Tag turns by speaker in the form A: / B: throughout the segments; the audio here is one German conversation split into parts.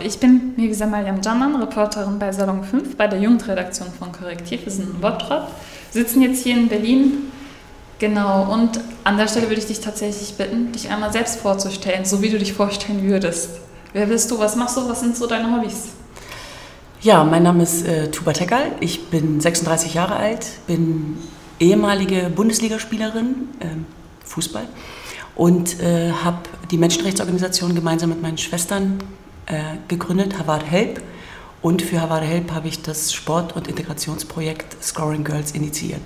A: Ich bin Mirza Mariam Jaman, Reporterin bei Salon 5 bei der Jugendredaktion von Korrektiv. Wir sind in Bottrop, sitzen jetzt hier in Berlin. Genau, und an der Stelle würde ich dich tatsächlich bitten, dich einmal selbst vorzustellen, so wie du dich vorstellen würdest. Wer bist du, was machst du, was sind so deine Hobbys?
B: Ja, mein Name ist äh, Tuba Tekal, ich bin 36 Jahre alt, bin ehemalige Bundesligaspielerin, äh, Fußball, und äh, habe die Menschenrechtsorganisation gemeinsam mit meinen Schwestern gegründet, Havard Help. Und für Havard Help habe ich das Sport- und Integrationsprojekt Scoring Girls initiiert.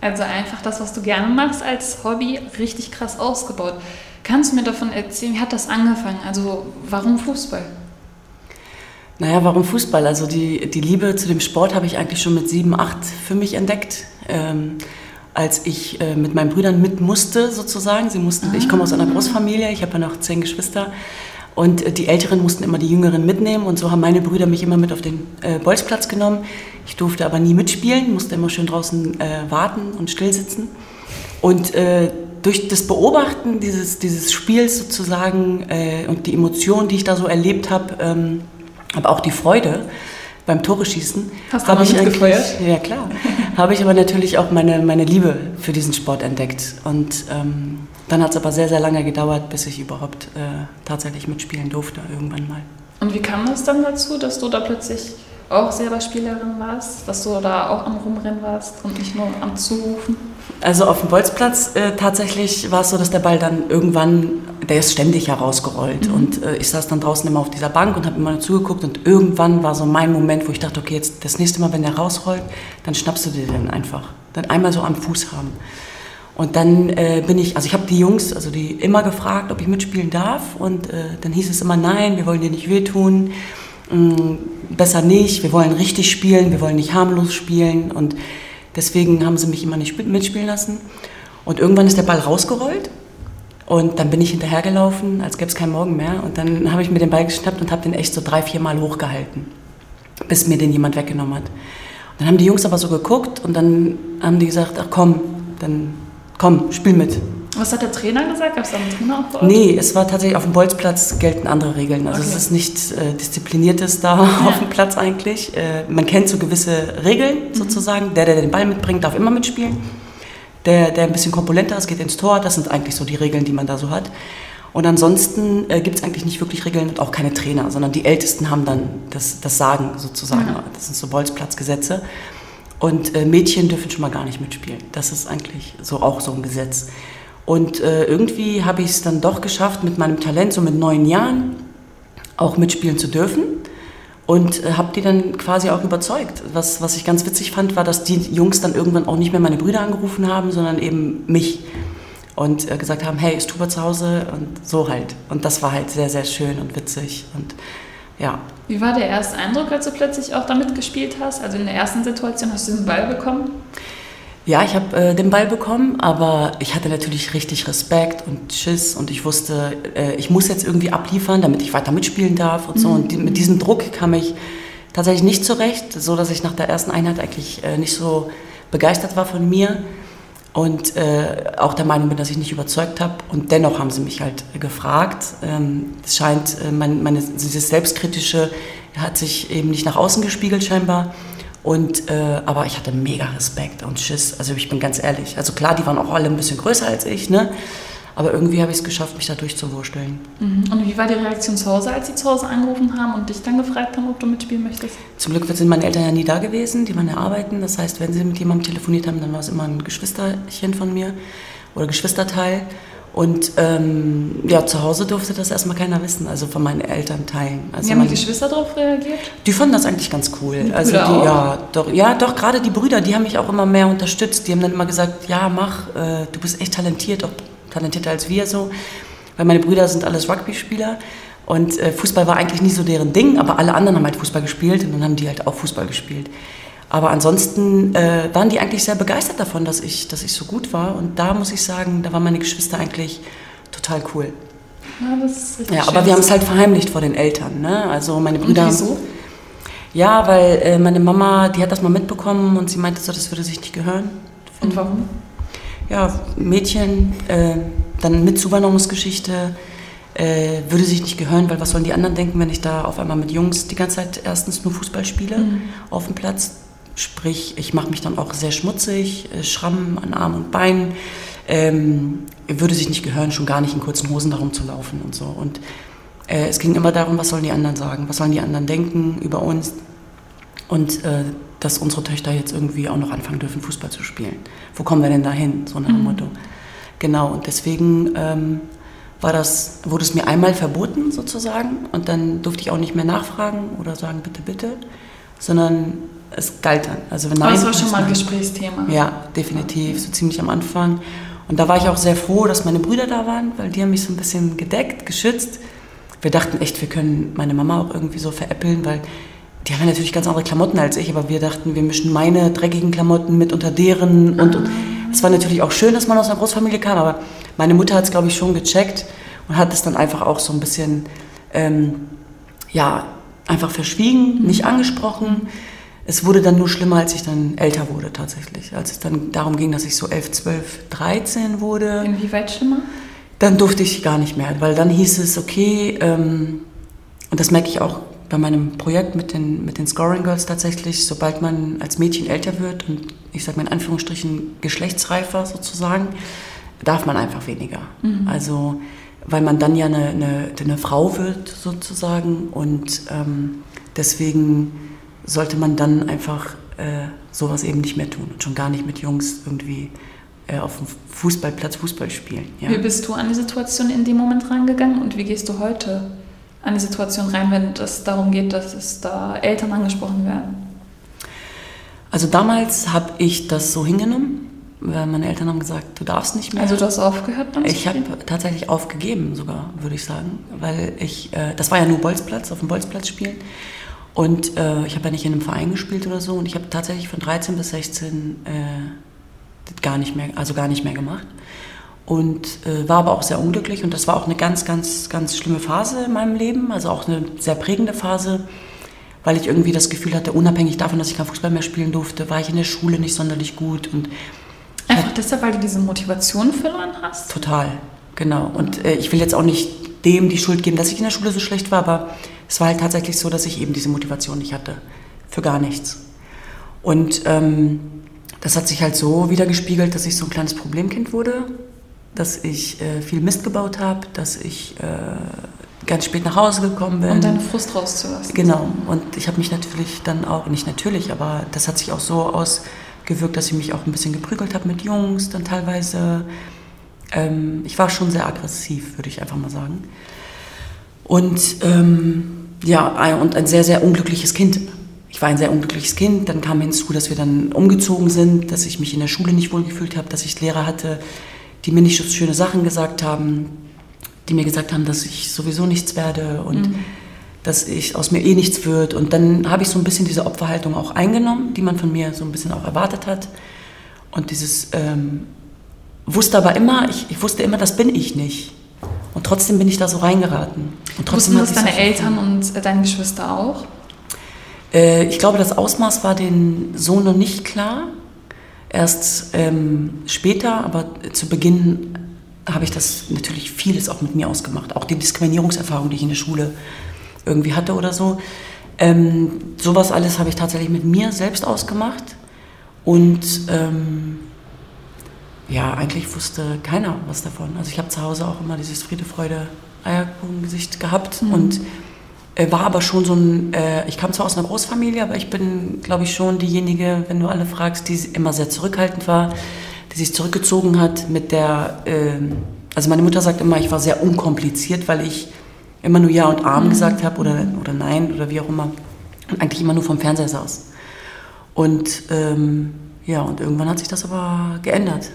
A: Also einfach das, was du gerne machst als Hobby, richtig krass ausgebaut. Kannst du mir davon erzählen, wie hat das angefangen? Also warum Fußball?
B: Naja, warum Fußball? Also die, die Liebe zu dem Sport habe ich eigentlich schon mit sieben, acht für mich entdeckt. Ähm, als ich äh, mit meinen Brüdern mit musste, sozusagen. Sie mussten. Ich komme aus einer Großfamilie, ich habe ja noch zehn Geschwister. Und äh, die Älteren mussten immer die Jüngeren mitnehmen und so haben meine Brüder mich immer mit auf den äh, Bolzplatz genommen. Ich durfte aber nie mitspielen, musste immer schön draußen äh, warten und still sitzen. Und äh, durch das Beobachten dieses, dieses Spiels sozusagen äh, und die Emotionen, die ich da so erlebt habe, ähm, aber auch die Freude beim Tore schießen, habe ich
A: gefeuert.
B: Ja klar, habe ich aber natürlich auch meine, meine Liebe für diesen Sport entdeckt und ähm, dann hat es aber sehr, sehr lange gedauert, bis ich überhaupt äh, tatsächlich mitspielen durfte, irgendwann mal.
A: Und wie kam es dann dazu, dass du da plötzlich auch selber Spielerin warst, dass du da auch am Rumrennen warst und nicht nur am Zurufen?
B: Also auf dem Bolzplatz äh, tatsächlich war es so, dass der Ball dann irgendwann, der ist ständig herausgerollt. Mhm. Und äh, ich saß dann draußen immer auf dieser Bank und habe immer zugeguckt. Und irgendwann war so mein Moment, wo ich dachte, okay, jetzt das nächste Mal, wenn der rausrollt, dann schnappst du dir den einfach. Dann einmal so am Fuß haben. Und dann äh, bin ich, also ich habe die Jungs, also die immer gefragt, ob ich mitspielen darf. Und äh, dann hieß es immer, nein, wir wollen dir nicht wehtun. Ähm, besser nicht, wir wollen richtig spielen, wir wollen nicht harmlos spielen. Und deswegen haben sie mich immer nicht mitspielen lassen. Und irgendwann ist der Ball rausgerollt. Und dann bin ich hinterhergelaufen, als gäbe es keinen Morgen mehr. Und dann habe ich mir den Ball geschnappt und habe den echt so drei, vier Mal hochgehalten, bis mir den jemand weggenommen hat. Und dann haben die Jungs aber so geguckt und dann haben die gesagt, ach komm, dann komm, spiel mit.
A: Was hat der Trainer gesagt? Gab es da einen Trainer
B: auf Nee, es war tatsächlich auf dem Bolzplatz gelten andere Regeln. Also okay. es ist nichts äh, Diszipliniertes da ja. auf dem Platz eigentlich. Äh, man kennt so gewisse Regeln mhm. sozusagen. Der, der den Ball mitbringt, darf immer mitspielen. Der, der ein bisschen korpulenter ist, geht ins Tor. Das sind eigentlich so die Regeln, die man da so hat. Und ansonsten äh, gibt es eigentlich nicht wirklich Regeln und auch keine Trainer, sondern die Ältesten haben dann das, das Sagen sozusagen. Mhm. Das sind so Bolzplatzgesetze. Und äh, Mädchen dürfen schon mal gar nicht mitspielen. Das ist eigentlich so auch so ein Gesetz. Und äh, irgendwie habe ich es dann doch geschafft, mit meinem Talent, so mit neun Jahren, auch mitspielen zu dürfen. Und äh, habe die dann quasi auch überzeugt. Was, was ich ganz witzig fand, war, dass die Jungs dann irgendwann auch nicht mehr meine Brüder angerufen haben, sondern eben mich. Und äh, gesagt haben, hey, ist Tuba zu Hause? Und so halt. Und das war halt sehr, sehr schön und witzig. Und ja.
A: Wie war der erste Eindruck, als du plötzlich auch damit gespielt hast? Also in der ersten Situation hast du den Ball bekommen?
B: Ja, ich habe äh, den Ball bekommen, aber ich hatte natürlich richtig Respekt und Schiss und ich wusste, äh, ich muss jetzt irgendwie abliefern, damit ich weiter mitspielen darf und so. Mhm. Und die, mit diesem Druck kam ich tatsächlich nicht zurecht, so dass ich nach der ersten Einheit eigentlich äh, nicht so begeistert war von mir und äh, auch der Meinung bin, dass ich nicht überzeugt habe. Und dennoch haben sie mich halt gefragt. Ähm, es scheint, äh, mein, meine, dieses Selbstkritische hat sich eben nicht nach außen gespiegelt scheinbar. Und, äh, aber ich hatte mega Respekt und Schiss. Also ich bin ganz ehrlich. Also klar, die waren auch alle ein bisschen größer als ich, ne? Aber irgendwie habe ich es geschafft, mich da durchzuwursteln.
A: Mhm. Und wie war die Reaktion zu Hause, als sie zu Hause angerufen haben und dich dann gefragt haben, ob du mitspielen möchtest?
B: Zum Glück sind meine Eltern ja nie da gewesen, die waren ja arbeiten. Das heißt, wenn sie mit jemandem telefoniert haben, dann war es immer ein Geschwisterchen von mir oder Geschwisterteil. Und ähm, ja, zu Hause durfte das erstmal keiner wissen, also von meinen Elternteilen. Also
A: Wie haben die Geschwister darauf reagiert?
B: Die fanden das eigentlich ganz cool.
A: Die
B: also
A: die, auch?
B: ja, doch, ja, doch, gerade die Brüder, die haben mich auch immer mehr unterstützt. Die haben dann immer gesagt, ja, mach, äh, du bist echt talentiert, auch talentierter als wir so. Weil meine Brüder sind alles Rugby-Spieler und äh, Fußball war eigentlich nie so deren Ding, aber alle anderen haben halt Fußball gespielt und dann haben die halt auch Fußball gespielt. Aber ansonsten äh, waren die eigentlich sehr begeistert davon, dass ich, dass ich so gut war. Und da muss ich sagen, da waren meine Geschwister eigentlich total cool.
A: Ja, das ist richtig
B: ja aber wir haben es halt verheimlicht vor den Eltern. Ne? Also meine Brüder.
A: Und wieso?
B: Ja, weil äh, meine Mama, die hat das mal mitbekommen und sie meinte so, das würde sich nicht gehören.
A: Und warum?
B: Ja, Mädchen, äh, dann mit Zuwanderungsgeschichte. äh, würde sich nicht gehören, weil was sollen die anderen denken, wenn ich da auf einmal mit Jungs die ganze Zeit erstens nur Fußball spiele mhm. auf dem Platz. Sprich, ich mache mich dann auch sehr schmutzig, äh, Schrammen an Armen und Beinen. Ähm, würde sich nicht gehören, schon gar nicht in kurzen Hosen darum zu laufen und so. Und äh, es ging immer darum, was sollen die anderen sagen, was sollen die anderen denken über uns und äh, dass unsere Töchter jetzt irgendwie auch noch anfangen dürfen, Fußball zu spielen. Wo kommen wir denn dahin? So nach dem mhm. Motto. Genau, und deswegen ähm, war das, wurde es mir einmal verboten sozusagen und dann durfte ich auch nicht mehr nachfragen oder sagen, bitte, bitte, sondern es galt dann.
A: Also wenn Aber das war schon mal ein Gesprächsthema.
B: Ja, definitiv, so ziemlich am Anfang. Und da war ich auch sehr froh, dass meine Brüder da waren, weil die haben mich so ein bisschen gedeckt, geschützt. Wir dachten echt, wir können meine Mama auch irgendwie so veräppeln, weil die haben natürlich ganz andere Klamotten als ich, aber wir dachten, wir mischen meine dreckigen Klamotten mit unter deren. Und, und es war natürlich auch schön, dass man aus einer Großfamilie kam, aber meine Mutter hat es, glaube ich, schon gecheckt und hat es dann einfach auch so ein bisschen, ähm, ja, einfach verschwiegen, mhm. nicht angesprochen. Es wurde dann nur schlimmer, als ich dann älter wurde tatsächlich. Als es dann darum ging, dass ich so 11, 12, 13 wurde.
A: Inwieweit schlimmer?
B: Dann durfte ich gar nicht mehr, weil dann hieß es, okay, ähm, und das merke ich auch bei meinem Projekt mit den, mit den Scoring Girls tatsächlich, sobald man als Mädchen älter wird und ich sage mal in Anführungsstrichen geschlechtsreifer sozusagen, darf man einfach weniger. Mhm. Also weil man dann ja eine, eine, eine Frau wird sozusagen und ähm, deswegen sollte man dann einfach äh, sowas eben nicht mehr tun und schon gar nicht mit Jungs irgendwie äh, auf dem Fußballplatz Fußball spielen.
A: Ja. Wie bist du an die Situation in dem Moment rangegangen und wie gehst du heute an die Situation rein, wenn es darum geht, dass es da Eltern angesprochen werden?
B: Also damals habe ich das so hingenommen, weil meine Eltern haben gesagt, du darfst nicht mehr.
A: Also du hast aufgehört
B: dann Ich habe tatsächlich aufgegeben sogar, würde ich sagen, weil ich, äh, das war ja nur Bolzplatz, auf dem Bolzplatz spielen. Und äh, ich habe ja nicht in einem Verein gespielt oder so. Und ich habe tatsächlich von 13 bis 16 äh, gar nicht mehr, also gar nicht mehr gemacht. Und äh, war aber auch sehr unglücklich. Und das war auch eine ganz, ganz, ganz schlimme Phase in meinem Leben, also auch eine sehr prägende Phase, weil ich irgendwie das Gefühl hatte, unabhängig davon, dass ich kein Fußball mehr spielen durfte, war ich in der Schule nicht sonderlich gut. Und
A: einfach deshalb, weil du diese Motivation verloren hast.
B: Total, genau. Und äh, ich will jetzt auch nicht dem die Schuld geben, dass ich in der Schule so schlecht war, aber es war halt tatsächlich so, dass ich eben diese Motivation nicht hatte für gar nichts. Und ähm, das hat sich halt so wieder gespiegelt, dass ich so ein kleines Problemkind wurde dass ich äh, viel Mist gebaut habe, dass ich äh, ganz spät nach Hause gekommen bin.
A: Um deinen Frust rauszulassen.
B: Genau. Und ich habe mich natürlich dann auch, nicht natürlich, aber das hat sich auch so ausgewirkt, dass ich mich auch ein bisschen geprügelt habe mit Jungs, dann teilweise. Ähm, ich war schon sehr aggressiv, würde ich einfach mal sagen. Und ähm, ja, und ein sehr, sehr unglückliches Kind. Ich war ein sehr unglückliches Kind. Dann kam hinzu, dass wir dann umgezogen sind, dass ich mich in der Schule nicht wohlgefühlt habe, dass ich Lehrer hatte, die mir nicht so schöne Sachen gesagt haben, die mir gesagt haben, dass ich sowieso nichts werde und mhm. dass ich aus mir eh nichts wird. Und dann habe ich so ein bisschen diese Opferhaltung auch eingenommen, die man von mir so ein bisschen auch erwartet hat. Und dieses ähm, wusste aber immer, ich, ich, wusste immer, das bin ich nicht. Und trotzdem bin ich da so reingeraten. Und
A: trotzdem Wussten das deine Eltern und deine Geschwister auch?
B: Äh, ich glaube, das Ausmaß war den so noch nicht klar. Erst ähm, später, aber zu Beginn habe ich das natürlich vieles auch mit mir ausgemacht. Auch die Diskriminierungserfahrung, die ich in der Schule irgendwie hatte oder so. Ähm, sowas alles habe ich tatsächlich mit mir selbst ausgemacht. Und ähm, ja, eigentlich wusste keiner was davon. Also ich habe zu Hause auch immer dieses Friede, Freude, Eierkuchen-Gesicht gehabt mhm. und äh, war aber schon so ein, äh, ich kam zwar aus einer Großfamilie, aber ich bin, glaube ich, schon diejenige, wenn du alle fragst, die immer sehr zurückhaltend war, die sich zurückgezogen hat mit der, äh, also meine Mutter sagt immer, ich war sehr unkompliziert, weil ich immer nur Ja und Arm mhm. gesagt habe oder, oder Nein oder wie auch immer und eigentlich immer nur vom Fernseher saß. Und ähm, ja, und irgendwann hat sich das aber geändert.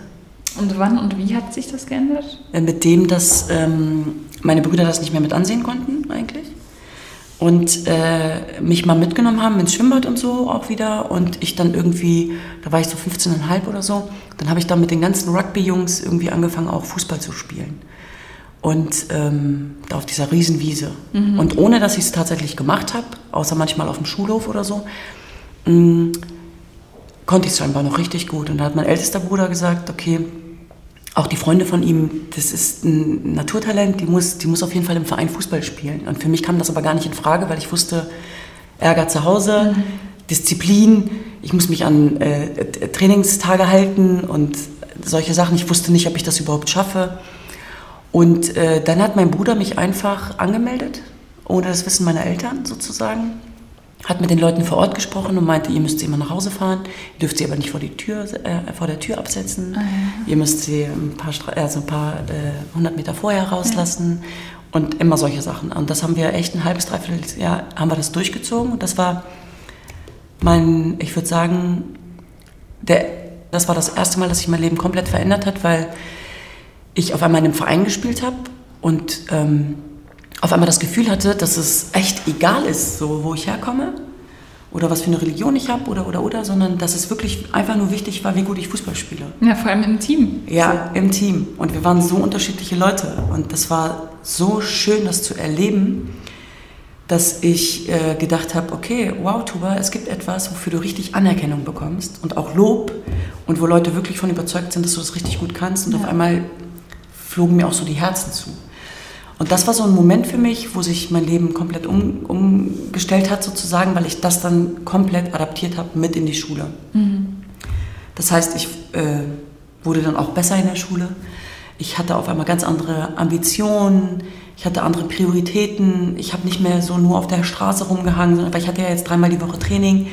A: Und wann und wie hat sich das geändert?
B: Äh, mit dem, dass ähm, meine Brüder das nicht mehr mit ansehen konnten eigentlich und äh, mich mal mitgenommen haben ins Schwimmbad und so auch wieder und ich dann irgendwie, da war ich so 15,5 oder so, dann habe ich dann mit den ganzen Rugby-Jungs irgendwie angefangen auch Fußball zu spielen und ähm, da auf dieser Riesenwiese mhm. und ohne, dass ich es tatsächlich gemacht habe, außer manchmal auf dem Schulhof oder so, mh, mm, konnte ich es scheinbar noch richtig gut und da hat mein ältester Bruder gesagt, okay, auch die Freunde von ihm, das ist ein Naturtalent, die muss, die muss auf jeden Fall im Verein Fußball spielen. Und für mich kam das aber gar nicht in Frage, weil ich wusste, Ärger zu Hause, mhm. Disziplin, ich muss mich an äh, Trainingstage halten und solche Sachen. Ich wusste nicht, ob ich das überhaupt schaffe. Und äh, dann hat mein Bruder mich einfach angemeldet, ohne das Wissen meiner Eltern sozusagen. Hat mit den Leuten vor Ort gesprochen und meinte, ihr müsst sie immer nach Hause fahren, ihr dürft sie aber nicht vor, die Tür, äh, vor der Tür absetzen, ah, ja. ihr müsst sie ein paar, also ein paar äh, hundert Meter vorher rauslassen ja. und immer solche Sachen. Und das haben wir echt ein halbes, dreiviertel Jahr haben wir das durchgezogen und das war mein, ich würde sagen, der, das war das erste Mal, dass sich mein Leben komplett verändert hat, weil ich auf einmal in einem Verein gespielt habe und ähm, auf einmal das Gefühl hatte, dass es echt egal ist, so wo ich herkomme oder was für eine Religion ich habe oder oder oder, sondern dass es wirklich einfach nur wichtig war, wie gut ich Fußball spiele.
A: Ja, vor allem im Team.
B: Ja, im Team. Und wir waren so unterschiedliche Leute und das war so schön, das zu erleben, dass ich äh, gedacht habe, okay, wow, Tuba, es gibt etwas, wofür du richtig Anerkennung bekommst und auch Lob und wo Leute wirklich von überzeugt sind, dass du das richtig gut kannst und ja. auf einmal flogen mir auch so die Herzen zu. Und das war so ein Moment für mich, wo sich mein Leben komplett um, umgestellt hat, sozusagen, weil ich das dann komplett adaptiert habe mit in die Schule. Mhm. Das heißt, ich äh, wurde dann auch besser in der Schule. Ich hatte auf einmal ganz andere Ambitionen, ich hatte andere Prioritäten. Ich habe nicht mehr so nur auf der Straße rumgehangen, sondern weil ich hatte ja jetzt dreimal die Woche Training.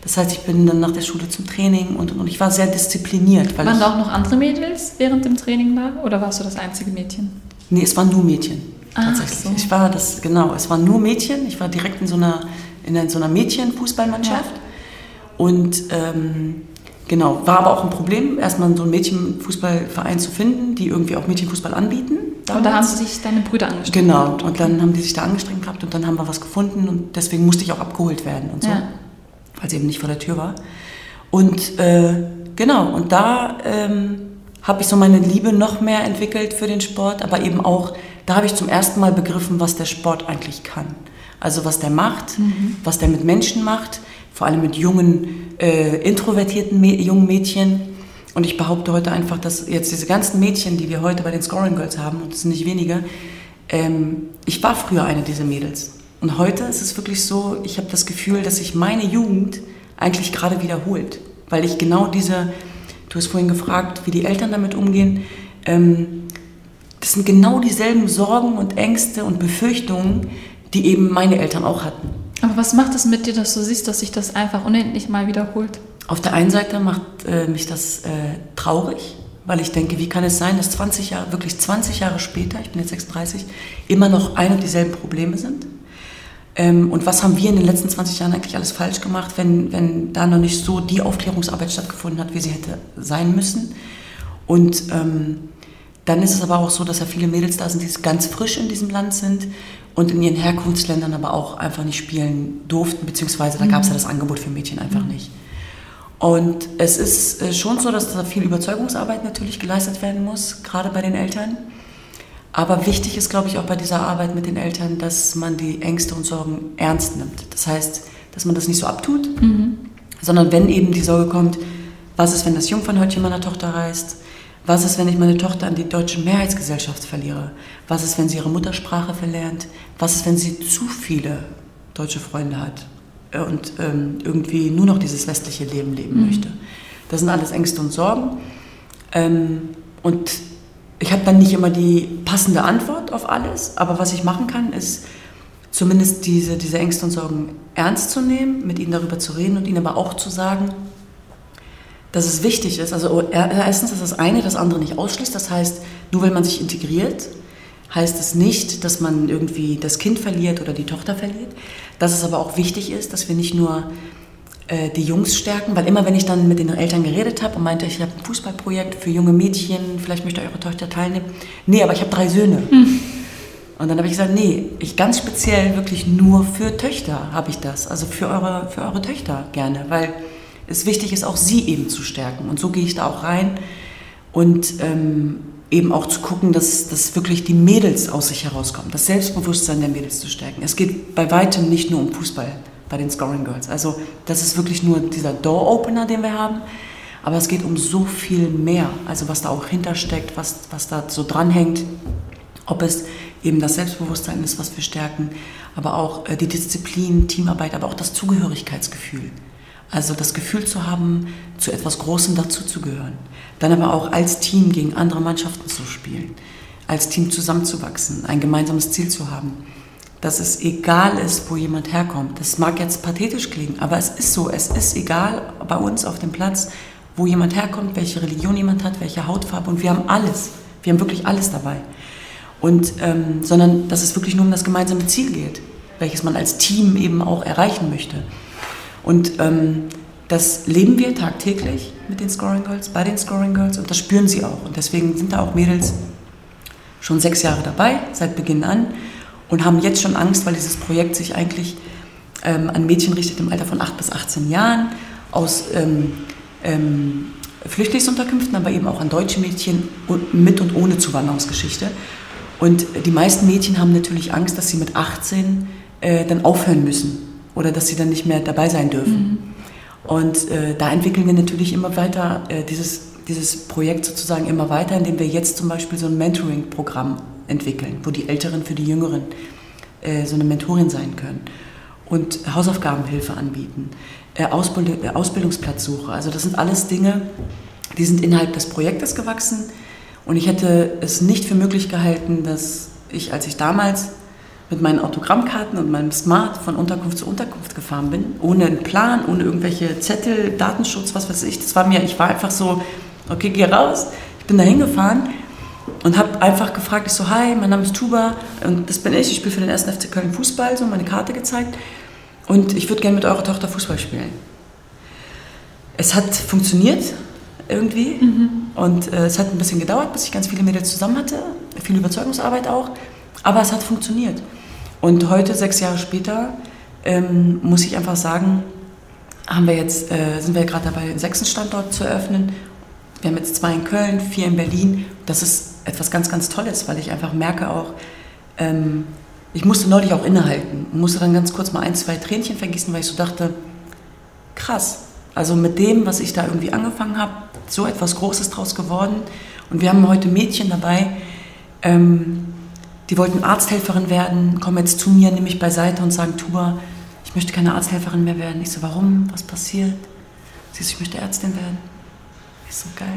B: Das heißt, ich bin dann nach der Schule zum Training und, und ich war sehr diszipliniert.
A: Waren da auch noch andere Mädels während dem Training da oder warst du das einzige Mädchen?
B: Nee, es waren nur Mädchen. Tatsächlich. So. Ich war das, genau, es waren nur Mädchen. Ich war direkt in so einer, in so einer Mädchenfußballmannschaft. Ja. Und ähm, genau, war aber auch ein Problem, erstmal so einen Mädchenfußballverein zu finden, die irgendwie auch Mädchenfußball anbieten.
A: Damals. Und da haben sich deine Brüder angestrengt.
B: Genau, und dann haben die sich da angestrengt gehabt und dann haben wir was gefunden und deswegen musste ich auch abgeholt werden und so, ja. weil sie eben nicht vor der Tür war. Und äh, genau, und da ähm, habe ich so meine Liebe noch mehr entwickelt für den Sport, aber eben auch, da habe ich zum ersten Mal begriffen, was der Sport eigentlich kann. Also was der macht, mhm. was der mit Menschen macht, vor allem mit jungen, äh, introvertierten Mä jungen Mädchen. Und ich behaupte heute einfach, dass jetzt diese ganzen Mädchen, die wir heute bei den Scoring Girls haben, und es sind nicht wenige, ähm, ich war früher eine dieser Mädels. Und heute ist es wirklich so, ich habe das Gefühl, dass sich meine Jugend eigentlich gerade wiederholt. Weil ich genau diese, Du hast vorhin gefragt, wie die Eltern damit umgehen. Ähm, das sind genau dieselben Sorgen und Ängste und Befürchtungen, die eben meine Eltern auch hatten.
A: Aber was macht es mit dir, dass du siehst, dass sich das einfach unendlich mal wiederholt?
B: Auf der einen Seite macht äh, mich das äh, traurig, weil ich denke, wie kann es sein, dass 20 Jahre, wirklich 20 Jahre später, ich bin jetzt 36, immer noch ein und dieselben Probleme sind? Ähm, und was haben wir in den letzten 20 Jahren eigentlich alles falsch gemacht, wenn, wenn da noch nicht so die Aufklärungsarbeit stattgefunden hat, wie sie hätte sein müssen? Und ähm, dann ist es aber auch so, dass ja viele Mädels da sind, die ganz frisch in diesem Land sind und in ihren Herkunftsländern aber auch einfach nicht spielen durften, beziehungsweise da gab es ja mhm. das Angebot für Mädchen einfach nicht. Und es ist äh, schon so, dass da viel Überzeugungsarbeit natürlich geleistet werden muss, gerade bei den Eltern. Aber wichtig ist, glaube ich, auch bei dieser Arbeit mit den Eltern, dass man die Ängste und Sorgen ernst nimmt. Das heißt, dass man das nicht so abtut, mhm. sondern wenn eben die Sorge kommt, was ist, wenn das Jungfernhäutchen meiner Tochter reißt? Was ist, wenn ich meine Tochter an die deutsche Mehrheitsgesellschaft verliere? Was ist, wenn sie ihre Muttersprache verlernt? Was ist, wenn sie zu viele deutsche Freunde hat und ähm, irgendwie nur noch dieses westliche Leben leben mhm. möchte? Das sind alles Ängste und Sorgen. Ähm, und ich habe dann nicht immer die passende Antwort auf alles, aber was ich machen kann, ist zumindest diese, diese Ängste und Sorgen ernst zu nehmen, mit ihnen darüber zu reden und ihnen aber auch zu sagen, dass es wichtig ist. Also erstens, dass das eine das andere nicht ausschließt. Das heißt, nur weil man sich integriert, heißt es nicht, dass man irgendwie das Kind verliert oder die Tochter verliert. Dass es aber auch wichtig ist, dass wir nicht nur äh, die Jungs stärken, weil immer wenn ich dann mit den Eltern geredet habe und meinte, ich habe ein Fußballprojekt für junge Mädchen, vielleicht möchte eure Tochter teilnehmen. Nee, aber ich habe drei Söhne. Hm. Und dann habe ich gesagt, nee, ich ganz speziell wirklich nur für Töchter habe ich das, also für eure, für eure Töchter gerne, weil es wichtig ist, auch sie eben zu stärken. Und so gehe ich da auch rein und ähm, eben auch zu gucken, dass, dass wirklich die Mädels aus sich herauskommen, das Selbstbewusstsein der Mädels zu stärken. Es geht bei weitem nicht nur um Fußball bei den Scoring Girls. Also das ist wirklich nur dieser Door-Opener, den wir haben. Aber es geht um so viel mehr, also was da auch hintersteckt, was, was da so dranhängt. Ob es eben das Selbstbewusstsein ist, was wir stärken, aber auch äh, die Disziplin, Teamarbeit, aber auch das Zugehörigkeitsgefühl. Also das Gefühl zu haben, zu etwas Großem dazuzugehören. Dann aber auch als Team gegen andere Mannschaften zu spielen, als Team zusammenzuwachsen, ein gemeinsames Ziel zu haben. Dass es egal ist, wo jemand herkommt. Das mag jetzt pathetisch klingen, aber es ist so. Es ist egal bei uns auf dem Platz, wo jemand herkommt, welche Religion jemand hat, welche Hautfarbe. Und wir haben alles. Wir haben wirklich alles dabei. Und, ähm, sondern dass es wirklich nur um das gemeinsame Ziel geht, welches man als Team eben auch erreichen möchte. Und ähm, das leben wir tagtäglich mit den Scoring Girls, bei den Scoring Girls und das spüren sie auch. Und deswegen sind da auch Mädels schon sechs Jahre dabei, seit Beginn an, und haben jetzt schon Angst, weil dieses Projekt sich eigentlich ähm, an Mädchen richtet im Alter von 8 bis 18 Jahren aus ähm, ähm, Flüchtlingsunterkünften, aber eben auch an deutsche Mädchen mit und ohne Zuwanderungsgeschichte. Und die meisten Mädchen haben natürlich Angst, dass sie mit 18 äh, dann aufhören müssen oder dass sie dann nicht mehr dabei sein dürfen. Mhm. Und äh, da entwickeln wir natürlich immer weiter äh, dieses, dieses Projekt sozusagen immer weiter, indem wir jetzt zum Beispiel so ein Mentoring-Programm entwickeln, wo die Älteren für die Jüngeren äh, so eine Mentorin sein können und Hausaufgabenhilfe anbieten, äh, Ausbild äh, Ausbildungsplatzsuche. Also das sind alles Dinge, die sind innerhalb des Projektes gewachsen und ich hätte es nicht für möglich gehalten, dass ich, als ich damals mit meinen Autogrammkarten und meinem Smart von Unterkunft zu Unterkunft gefahren bin, ohne einen Plan, ohne irgendwelche Zettel, Datenschutz, was weiß ich. Das war mir, ich war einfach so, okay, geh raus. Ich bin da hingefahren und habe einfach gefragt, ich so, hi, mein Name ist Tuba und das bin ich, ich spiele für den 1. FC Köln Fußball, so meine Karte gezeigt und ich würde gerne mit eurer Tochter Fußball spielen. Es hat funktioniert irgendwie mhm. und äh, es hat ein bisschen gedauert, bis ich ganz viele Mädels zusammen hatte, viel Überzeugungsarbeit auch, aber es hat funktioniert. Und heute, sechs Jahre später, ähm, muss ich einfach sagen, haben wir jetzt, äh, sind wir gerade dabei, den sechsten Standort zu eröffnen. Wir haben jetzt zwei in Köln, vier in Berlin. Das ist etwas ganz, ganz Tolles, weil ich einfach merke auch, ähm, ich musste neulich auch innehalten und musste dann ganz kurz mal ein, zwei Tränchen vergießen, weil ich so dachte, krass, also mit dem, was ich da irgendwie angefangen habe, so etwas Großes draus geworden. Und wir haben heute Mädchen dabei, ähm, die wollten Arzthelferin werden, kommen jetzt zu mir, nehme mich beiseite und sagen, Tuba, ich möchte keine Arzthelferin mehr werden. Ich so, warum? Was passiert? Sie so, ich möchte Ärztin werden. Ich so, geil.